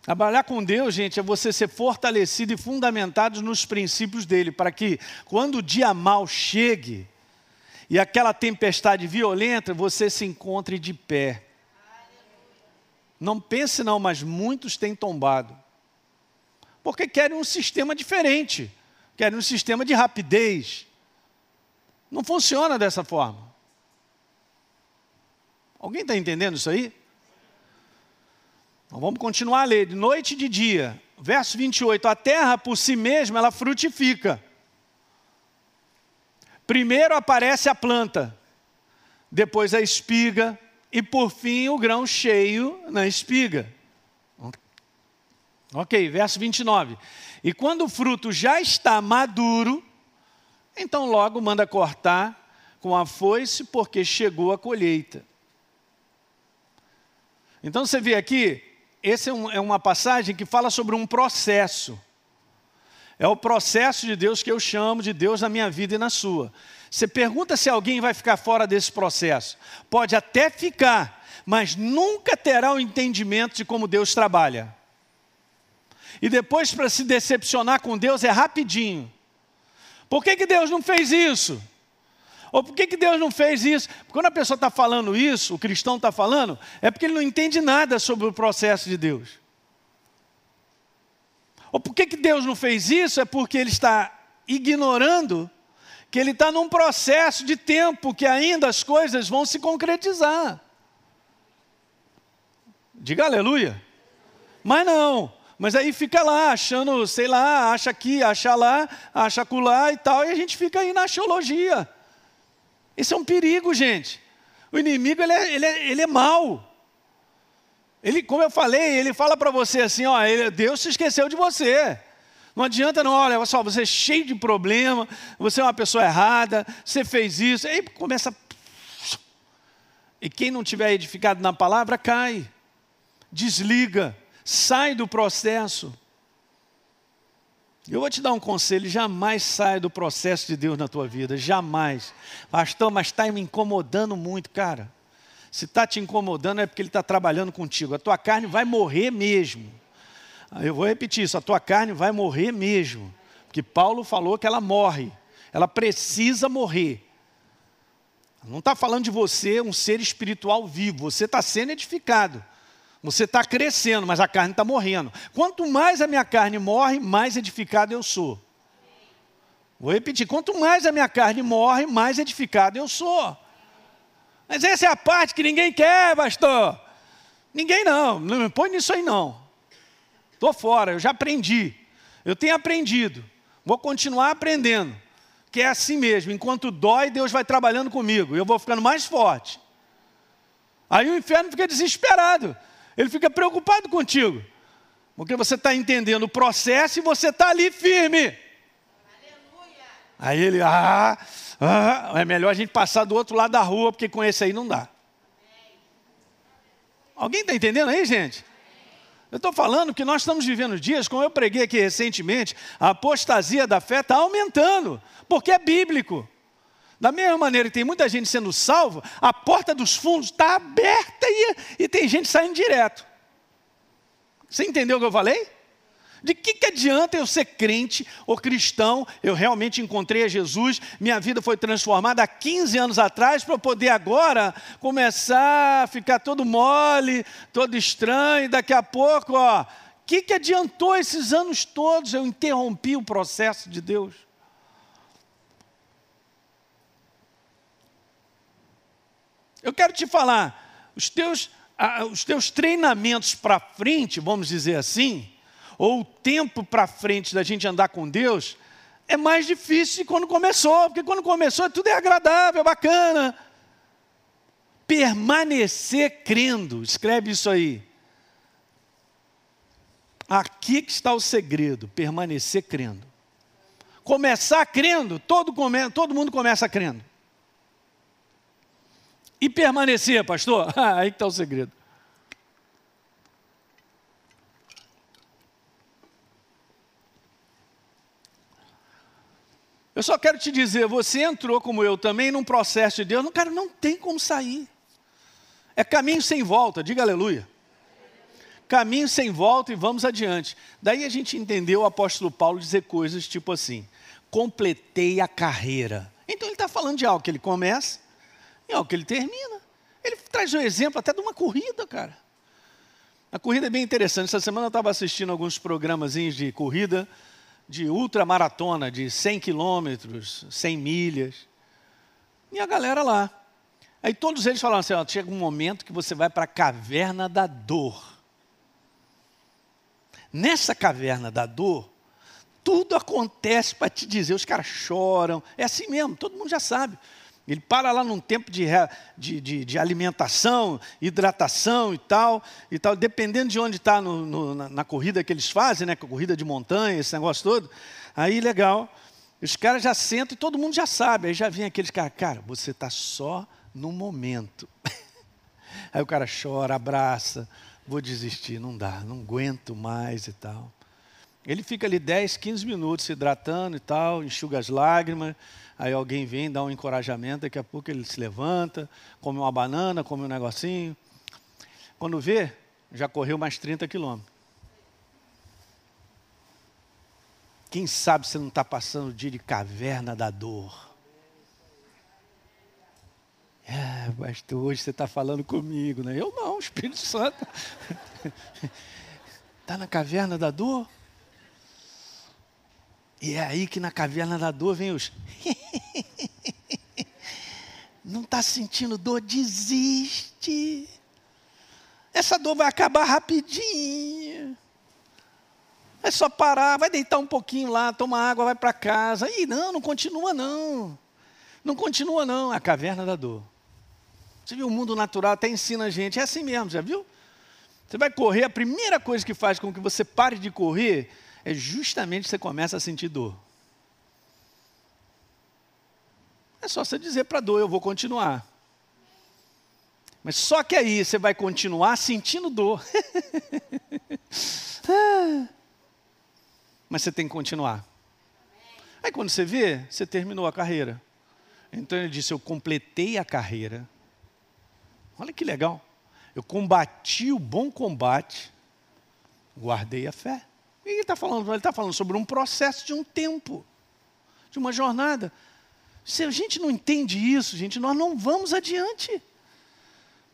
Trabalhar com Deus, gente, é você ser fortalecido e fundamentado nos princípios dele, para que quando o dia mal chegue e aquela tempestade violenta, você se encontre de pé. Não pense não, mas muitos têm tombado. Porque querem um sistema diferente, querem um sistema de rapidez. Não funciona dessa forma. Alguém está entendendo isso aí? Então vamos continuar a ler, de noite e de dia. Verso 28, a terra por si mesma, ela frutifica. Primeiro aparece a planta, depois a espiga, e por fim o grão cheio na espiga. Ok, verso 29. E quando o fruto já está maduro, então logo manda cortar com a foice, porque chegou a colheita. Então você vê aqui, essa é, um, é uma passagem que fala sobre um processo. É o processo de Deus que eu chamo de Deus na minha vida e na sua. Você pergunta se alguém vai ficar fora desse processo. Pode até ficar, mas nunca terá o entendimento de como Deus trabalha. E depois, para se decepcionar com Deus, é rapidinho. Por que, que Deus não fez isso? Ou por que, que Deus não fez isso? Quando a pessoa está falando isso, o cristão está falando, é porque ele não entende nada sobre o processo de Deus. Ou por que, que Deus não fez isso? É porque ele está ignorando que ele está num processo de tempo que ainda as coisas vão se concretizar. Diga aleluia. Mas não. Mas aí fica lá, achando, sei lá, acha aqui, acha lá, acha acolá e tal, e a gente fica aí na axiologia. Isso é um perigo, gente. O inimigo, ele é, ele é, ele é mau. Ele, como eu falei, ele fala para você assim, ó, ele, Deus se esqueceu de você. Não adianta não, olha só, você é cheio de problema, você é uma pessoa errada, você fez isso, aí começa... E quem não tiver edificado na palavra, cai, desliga, sai do processo. Eu vou te dar um conselho: jamais saia do processo de Deus na tua vida, jamais. Pastor, mas está me incomodando muito, cara. Se está te incomodando é porque ele está trabalhando contigo. A tua carne vai morrer mesmo. Eu vou repetir isso: a tua carne vai morrer mesmo. Porque Paulo falou que ela morre, ela precisa morrer. Não está falando de você, um ser espiritual vivo, você está sendo edificado. Você está crescendo, mas a carne está morrendo. Quanto mais a minha carne morre, mais edificado eu sou. Vou repetir: quanto mais a minha carne morre, mais edificado eu sou. Mas essa é a parte que ninguém quer, pastor. Ninguém não, não me põe nisso aí não. Estou fora, eu já aprendi. Eu tenho aprendido. Vou continuar aprendendo. Que é assim mesmo, enquanto dói, Deus vai trabalhando comigo. Eu vou ficando mais forte. Aí o inferno fica desesperado. Ele fica preocupado contigo. Porque você está entendendo o processo e você está ali firme. Aleluia. Aí ele, ah, ah, é melhor a gente passar do outro lado da rua, porque com esse aí não dá. Alguém está entendendo aí, gente? Eu estou falando que nós estamos vivendo dias, como eu preguei aqui recentemente, a apostasia da fé está aumentando, porque é bíblico. Da mesma maneira que tem muita gente sendo salva, a porta dos fundos está aberta e, e tem gente saindo direto. Você entendeu o que eu falei? De que, que adianta eu ser crente ou cristão? Eu realmente encontrei a Jesus, minha vida foi transformada há 15 anos atrás para eu poder agora começar a ficar todo mole, todo estranho, daqui a pouco, ó. O que, que adiantou esses anos todos? Eu interrompi o processo de Deus. Eu quero te falar, os teus, os teus treinamentos para frente, vamos dizer assim, ou o tempo para frente da gente andar com Deus, é mais difícil quando começou, porque quando começou tudo é agradável, bacana. Permanecer crendo, escreve isso aí. Aqui que está o segredo, permanecer crendo. Começar crendo, todo, come, todo mundo começa crendo. E permanecer, pastor? (laughs) Aí que está o segredo. Eu só quero te dizer, você entrou como eu também num processo de Deus, não, cara, não tem como sair. É caminho sem volta, diga aleluia. Caminho sem volta e vamos adiante. Daí a gente entendeu o apóstolo Paulo dizer coisas tipo assim: completei a carreira. Então ele está falando de algo que ele começa e algo que ele termina. Ele traz um exemplo até de uma corrida, cara. A corrida é bem interessante. Essa semana eu estava assistindo alguns programas de corrida de ultramaratona de 100 quilômetros, 100 milhas. E a galera lá. Aí todos eles falaram assim: ó, chega um momento que você vai para a caverna da dor. Nessa caverna da dor, tudo acontece para te dizer. Os caras choram. É assim mesmo, todo mundo já sabe. Ele para lá num tempo de, de, de, de alimentação, hidratação e tal, e tal, dependendo de onde está na, na, corrida que eles fazem, né, corrida de montanha, esse negócio todo. Aí, legal, os caras já sentam e todo mundo já sabe. Aí já vem aqueles caras, cara, você está só no momento. (laughs) Aí o cara chora, abraça, vou desistir, não dá, não aguento mais e tal. Ele fica ali 10, 15 minutos se hidratando e tal, enxuga as lágrimas, aí alguém vem, dá um encorajamento, daqui a pouco ele se levanta, come uma banana, come um negocinho. Quando vê, já correu mais 30 quilômetros. Quem sabe você não está passando o dia de caverna da dor? É, pastor, hoje você está falando comigo, né? Eu não, Espírito Santo. Está (laughs) na caverna da dor? E é aí que na caverna da dor vem os. (laughs) Não está sentindo dor? Desiste. Essa dor vai acabar rapidinho. É só parar, vai deitar um pouquinho lá, toma água, vai para casa. Ih, não, não continua não. Não continua não, a caverna da dor. Você viu, o mundo natural até ensina a gente, é assim mesmo, já viu? Você vai correr, a primeira coisa que faz com que você pare de correr é justamente você começa a sentir dor. É só você dizer para a dor, eu vou continuar. Mas só que aí você vai continuar sentindo dor. (laughs) mas você tem que continuar. Aí quando você vê, você terminou a carreira. Então ele disse: Eu completei a carreira. Olha que legal. Eu combati o bom combate, guardei a fé. Ele está falando? Ele está falando sobre um processo de um tempo, de uma jornada. Se a gente não entende isso, gente, nós não vamos adiante.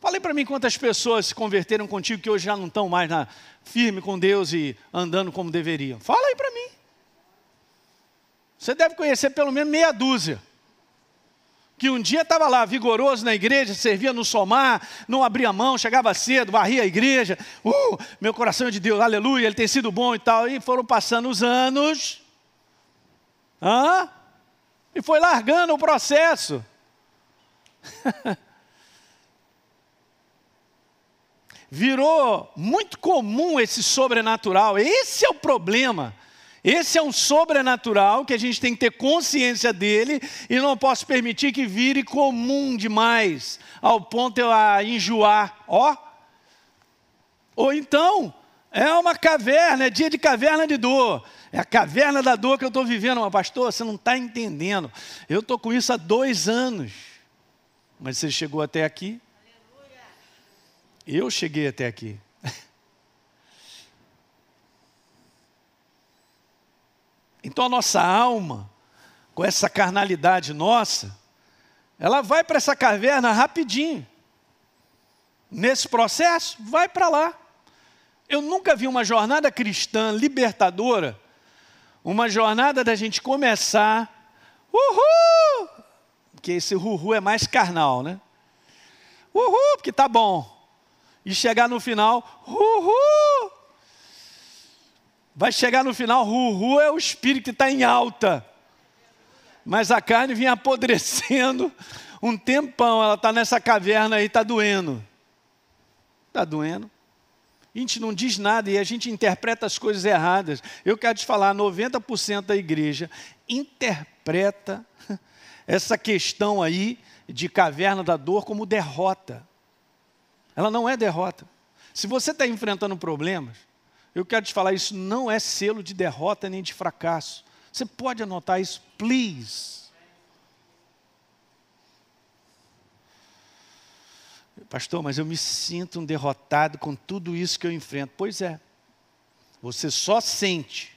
Falei para mim quantas pessoas se converteram contigo que hoje já não estão mais na, firme com Deus e andando como deveriam. Fala aí para mim. Você deve conhecer pelo menos meia dúzia. Que um dia estava lá, vigoroso na igreja, servia no somar, não abria mão, chegava cedo, varria a igreja. Uh, meu coração é de Deus, aleluia, ele tem sido bom e tal. E foram passando os anos. Hã? E foi largando o processo. (laughs) Virou muito comum esse sobrenatural. Esse é o problema. Esse é um sobrenatural que a gente tem que ter consciência dele e não posso permitir que vire comum demais, ao ponto de eu a enjoar. Ó. Ou então, é uma caverna, é dia de caverna de dor. É a caverna da dor que eu estou vivendo, mas pastor, você não está entendendo. Eu estou com isso há dois anos. Mas você chegou até aqui? Eu cheguei até aqui. Então a nossa alma, com essa carnalidade nossa, ela vai para essa caverna rapidinho. Nesse processo, vai para lá. Eu nunca vi uma jornada cristã libertadora, uma jornada da gente começar, uhul, porque esse uhul é mais carnal, né? Uhul, porque tá bom. E chegar no final, uhul, Vai chegar no final, ru, é o espírito que está em alta. Mas a carne vinha apodrecendo um tempão, ela está nessa caverna aí, está doendo. Está doendo. A gente não diz nada e a gente interpreta as coisas erradas. Eu quero te falar, 90% da igreja interpreta essa questão aí de caverna da dor como derrota. Ela não é derrota. Se você está enfrentando problemas, eu quero te falar, isso não é selo de derrota nem de fracasso. Você pode anotar isso, please. Pastor, mas eu me sinto um derrotado com tudo isso que eu enfrento. Pois é, você só sente,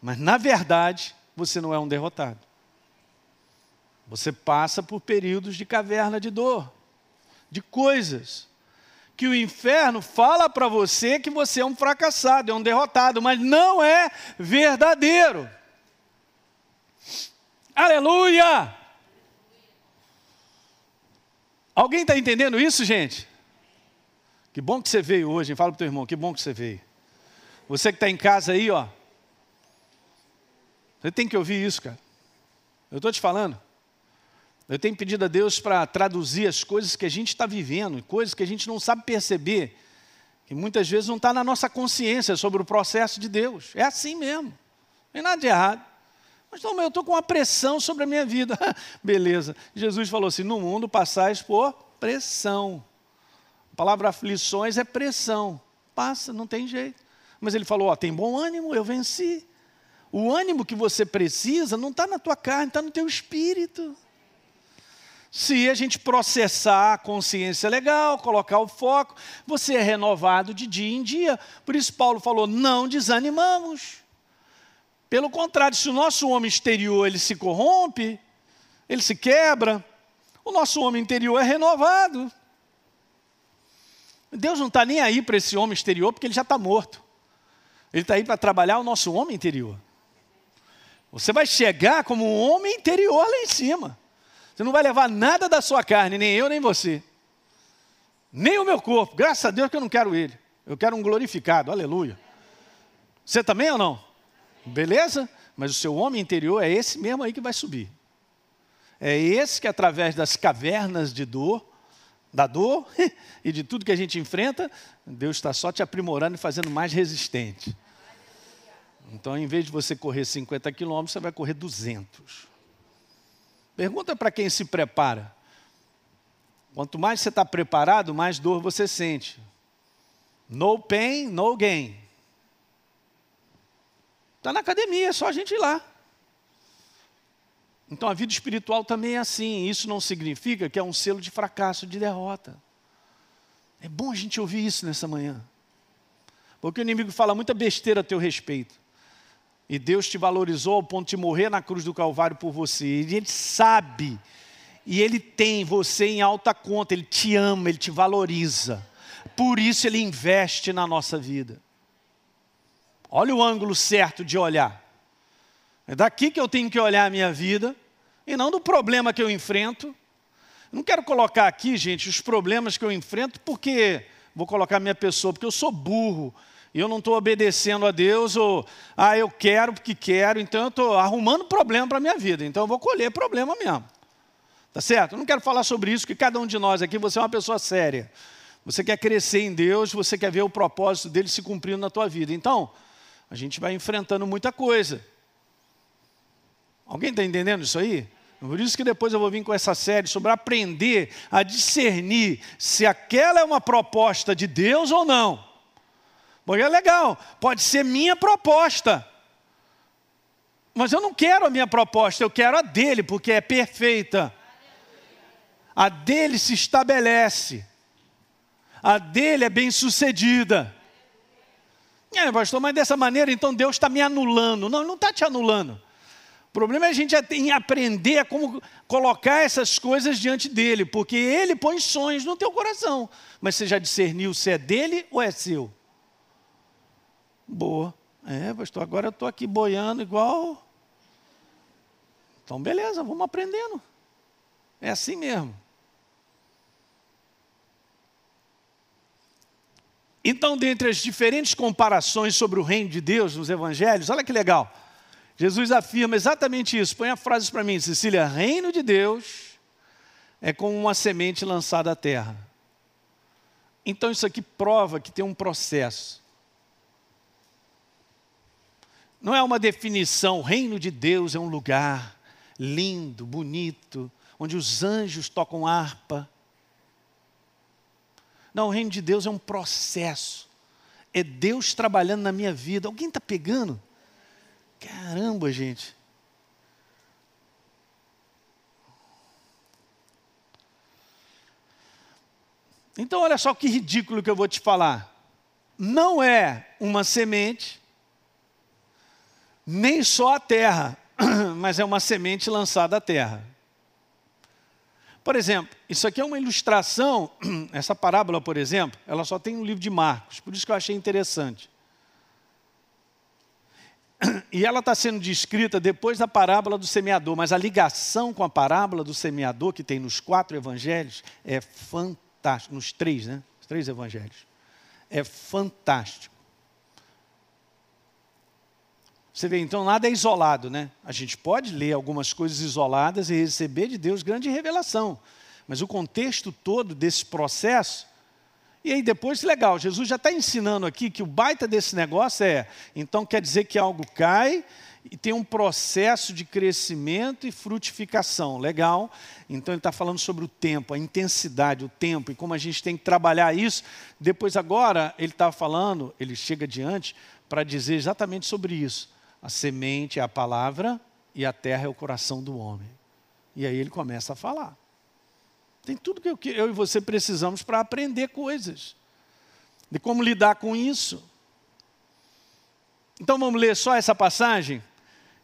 mas na verdade você não é um derrotado. Você passa por períodos de caverna de dor, de coisas que o inferno fala para você que você é um fracassado, é um derrotado, mas não é verdadeiro. Aleluia! Alguém está entendendo isso, gente? Que bom que você veio hoje, hein? fala para o teu irmão, que bom que você veio. Você que está em casa aí, ó. Você tem que ouvir isso, cara. Eu estou te falando. Eu tenho pedido a Deus para traduzir as coisas que a gente está vivendo, coisas que a gente não sabe perceber, que muitas vezes não está na nossa consciência sobre o processo de Deus. É assim mesmo, não tem nada de errado. Mas não, eu estou com uma pressão sobre a minha vida. (laughs) Beleza. Jesus falou assim: no mundo passais por pressão. A palavra aflições é pressão. Passa, não tem jeito. Mas ele falou: ó, tem bom ânimo, eu venci. O ânimo que você precisa não está na tua carne, está no teu espírito. Se a gente processar a consciência legal, colocar o foco, você é renovado de dia em dia. Por isso Paulo falou: não desanimamos. Pelo contrário, se o nosso homem exterior ele se corrompe, ele se quebra, o nosso homem interior é renovado. Deus não está nem aí para esse homem exterior, porque ele já está morto. Ele está aí para trabalhar o nosso homem interior. Você vai chegar como um homem interior lá em cima. Você não vai levar nada da sua carne, nem eu, nem você. Nem o meu corpo. Graças a Deus que eu não quero ele. Eu quero um glorificado, aleluia. Você também ou não? Beleza? Mas o seu homem interior é esse mesmo aí que vai subir. É esse que, através das cavernas de dor, da dor (laughs) e de tudo que a gente enfrenta, Deus está só te aprimorando e fazendo mais resistente. Então, em vez de você correr 50 quilômetros, você vai correr 200. Pergunta para quem se prepara. Quanto mais você está preparado, mais dor você sente. No pain, no gain. Está na academia, é só a gente ir lá. Então a vida espiritual também é assim. Isso não significa que é um selo de fracasso, de derrota. É bom a gente ouvir isso nessa manhã. Porque o inimigo fala muita besteira a teu respeito. E Deus te valorizou ao ponto de morrer na cruz do Calvário por você. E Ele sabe. E Ele tem você em alta conta. Ele te ama, Ele te valoriza. Por isso Ele investe na nossa vida. Olha o ângulo certo de olhar. É daqui que eu tenho que olhar a minha vida e não do problema que eu enfrento. Não quero colocar aqui, gente, os problemas que eu enfrento, porque vou colocar minha pessoa, porque eu sou burro eu não estou obedecendo a Deus, ou ah, eu quero porque quero, então eu estou arrumando problema para a minha vida, então eu vou colher problema mesmo. Tá certo? Eu não quero falar sobre isso, porque cada um de nós aqui, você é uma pessoa séria. Você quer crescer em Deus, você quer ver o propósito dele se cumprindo na tua vida. Então, a gente vai enfrentando muita coisa. Alguém está entendendo isso aí? Por isso que depois eu vou vir com essa série sobre aprender a discernir se aquela é uma proposta de Deus ou não. Porque é legal, pode ser minha proposta. Mas eu não quero a minha proposta, eu quero a dele, porque é perfeita. A dele se estabelece. A dele é bem sucedida. É, pastor, mas dessa maneira então Deus está me anulando. Não, não está te anulando. O problema é a gente aprender a como colocar essas coisas diante dele, porque ele põe sonhos no teu coração. Mas você já discerniu se é dele ou é seu? Boa. É, pastor, agora eu estou aqui boiando igual. Então, beleza, vamos aprendendo. É assim mesmo. Então, dentre as diferentes comparações sobre o reino de Deus nos evangelhos, olha que legal. Jesus afirma exatamente isso. Põe a frase para mim, Cecília: Reino de Deus é como uma semente lançada à terra. Então isso aqui prova que tem um processo. Não é uma definição, o reino de Deus é um lugar lindo, bonito, onde os anjos tocam harpa. Não, o reino de Deus é um processo. É Deus trabalhando na minha vida. Alguém está pegando? Caramba, gente. Então, olha só que ridículo que eu vou te falar. Não é uma semente, nem só a terra, (clears throat) mas é uma semente lançada à terra. Por exemplo, isso aqui é uma ilustração, (clears throat) essa parábola, por exemplo, ela só tem no livro de Marcos, por isso que eu achei interessante. (clears throat) E ela está sendo descrita depois da parábola do semeador, mas a ligação com a parábola do semeador, que tem nos quatro evangelhos, é fantástico. Nos três, né? Os três evangelhos. É fantástico. Você vê, então, nada é isolado, né? A gente pode ler algumas coisas isoladas e receber de Deus grande revelação. Mas o contexto todo desse processo e aí depois, legal, Jesus já está ensinando aqui que o baita desse negócio é, então quer dizer que algo cai e tem um processo de crescimento e frutificação. Legal. Então ele está falando sobre o tempo, a intensidade, o tempo e como a gente tem que trabalhar isso. Depois agora ele está falando, ele chega adiante para dizer exatamente sobre isso. A semente é a palavra e a terra é o coração do homem. E aí ele começa a falar. Tem tudo que eu, e você precisamos para aprender coisas. De como lidar com isso. Então vamos ler só essa passagem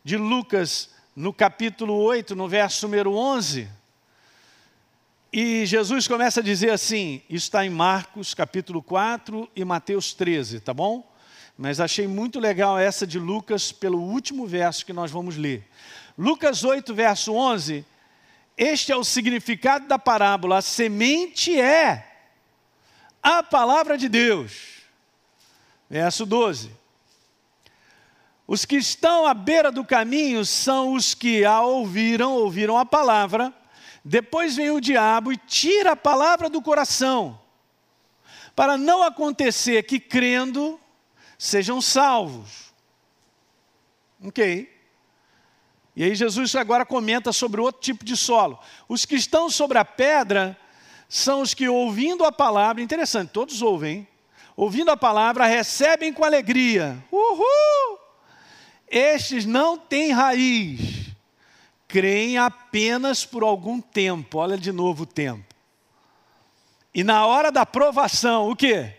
de Lucas, no capítulo 8, no verso número 11. E Jesus começa a dizer assim, isso está em Marcos, capítulo 4 e Mateus 13, tá bom? Mas achei muito legal essa de Lucas, pelo último verso que nós vamos ler. Lucas 8, verso 11, este é o significado da parábola. A semente é a palavra de Deus. Verso 12. Os que estão à beira do caminho são os que a ouviram, ouviram a palavra, depois vem o diabo e tira a palavra do coração, para não acontecer que crendo sejam salvos. Ok? E aí Jesus agora comenta sobre outro tipo de solo. Os que estão sobre a pedra são os que, ouvindo a palavra, interessante, todos ouvem, ouvindo a palavra, recebem com alegria. Uhul! Estes não têm raiz, creem apenas por algum tempo. Olha de novo o tempo. E na hora da provação, o que?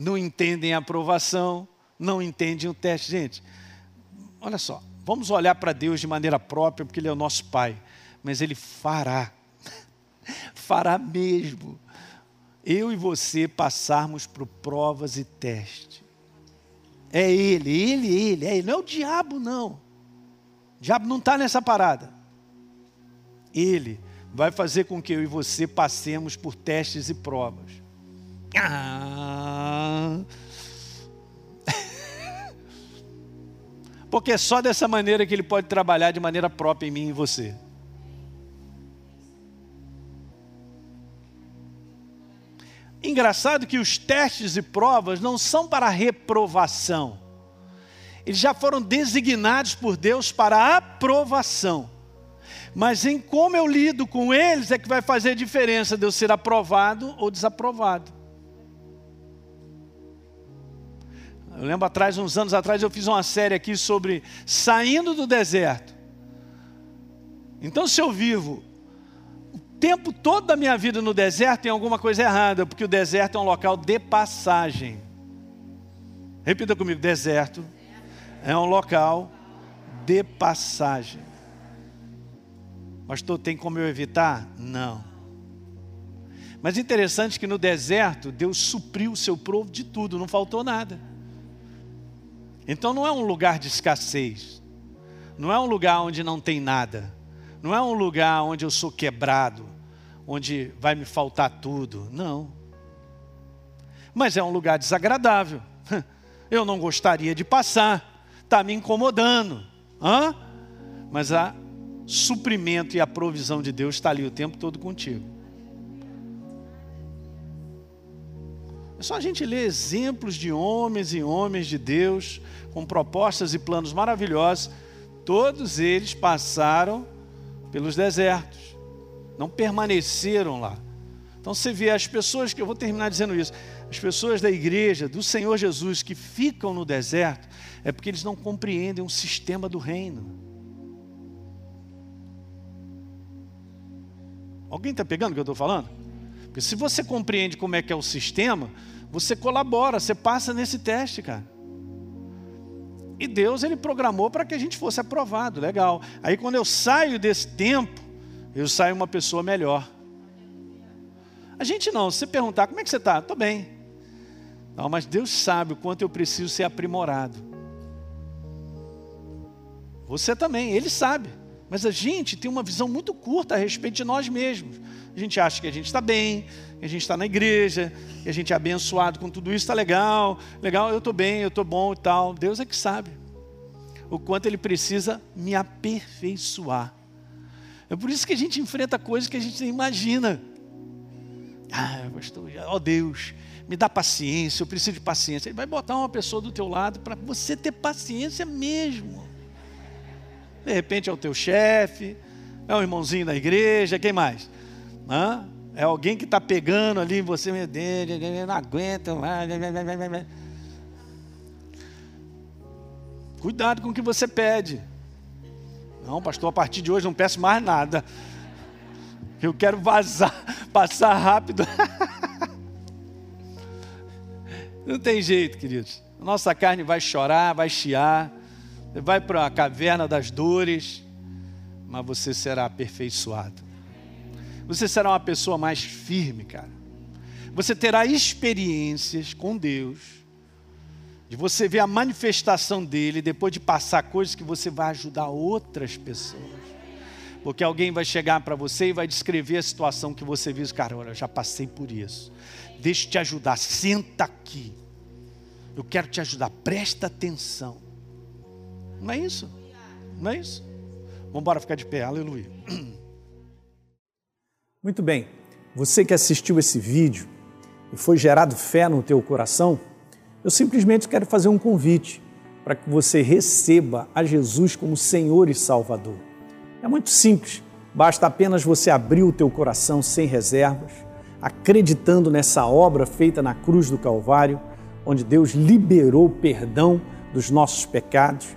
Não entendem a aprovação, não entendem o teste. Gente, olha só, vamos olhar para Deus de maneira própria, porque Ele é o nosso Pai, mas Ele fará, (laughs) fará mesmo, eu e você passarmos por provas e testes. É Ele, Ele, Ele, é Ele, não é o diabo, não. O diabo não está nessa parada. Ele vai fazer com que eu e você passemos por testes e provas. Ah. (laughs) Porque é só dessa maneira que ele pode trabalhar de maneira própria em mim e em você. Engraçado que os testes e provas não são para reprovação. Eles já foram designados por Deus para aprovação. Mas em como eu lido com eles é que vai fazer a diferença de eu ser aprovado ou desaprovado. Eu lembro atrás, uns anos atrás, eu fiz uma série aqui sobre saindo do deserto. Então, se eu vivo o tempo todo da minha vida no deserto, tem alguma coisa errada, porque o deserto é um local de passagem. Repita comigo: deserto é um local de passagem. Pastor, tem como eu evitar? Não. Mas interessante que no deserto, Deus supriu o seu povo de tudo, não faltou nada. Então não é um lugar de escassez, não é um lugar onde não tem nada, não é um lugar onde eu sou quebrado, onde vai me faltar tudo, não. Mas é um lugar desagradável, (laughs) eu não gostaria de passar, está me incomodando, Hã? mas a suprimento e a provisão de Deus está ali o tempo todo contigo. É só a gente ler exemplos de homens e homens de Deus com propostas e planos maravilhosos. Todos eles passaram pelos desertos, não permaneceram lá. Então você vê as pessoas que eu vou terminar dizendo isso, as pessoas da igreja, do Senhor Jesus que ficam no deserto, é porque eles não compreendem o sistema do reino. Alguém está pegando o que eu estou falando? Porque se você compreende como é que é o sistema, você colabora, você passa nesse teste, cara. E Deus, Ele programou para que a gente fosse aprovado, legal. Aí quando eu saio desse tempo, eu saio uma pessoa melhor. A gente não, se você perguntar, como é que você está? Estou bem. Não, mas Deus sabe o quanto eu preciso ser aprimorado. Você também, Ele sabe. Mas a gente tem uma visão muito curta a respeito de nós mesmos. A gente acha que a gente está bem, que a gente está na igreja, que a gente é abençoado com tudo isso, está legal, legal, eu estou bem, eu estou bom e tal. Deus é que sabe o quanto Ele precisa me aperfeiçoar. É por isso que a gente enfrenta coisas que a gente nem imagina. Ah, pastor, ó oh Deus, me dá paciência, eu preciso de paciência. Ele vai botar uma pessoa do teu lado para você ter paciência mesmo. De repente é o teu chefe, é um irmãozinho da igreja, quem mais? Hã? É alguém que está pegando ali em você, meu Deus, (laughs) não aguenta. Cuidado com o que você pede. Não, pastor, a partir de hoje não peço mais nada. Eu quero vazar, (laughs) passar rápido. (laughs) Não tem jeito, queridos. Nossa carne vai chorar, vai chiar. Você vai para a caverna das dores, mas você será aperfeiçoado. Você será uma pessoa mais firme, cara. Você terá experiências com Deus, de você ver a manifestação dele, depois de passar coisas que você vai ajudar outras pessoas. Porque alguém vai chegar para você e vai descrever a situação que você viu, cara, olha, já passei por isso. Deixa eu te ajudar, senta aqui. Eu quero te ajudar, presta atenção. Não é isso? Não é isso? Vamos embora ficar de pé, aleluia. (clears throat) Muito bem, você que assistiu esse vídeo e foi gerado fé no teu coração, eu simplesmente quero fazer um convite para que você receba a Jesus como Senhor e Salvador. É muito simples, basta apenas você abrir o teu coração sem reservas, acreditando nessa obra feita na cruz do Calvário onde Deus liberou o perdão dos nossos pecados,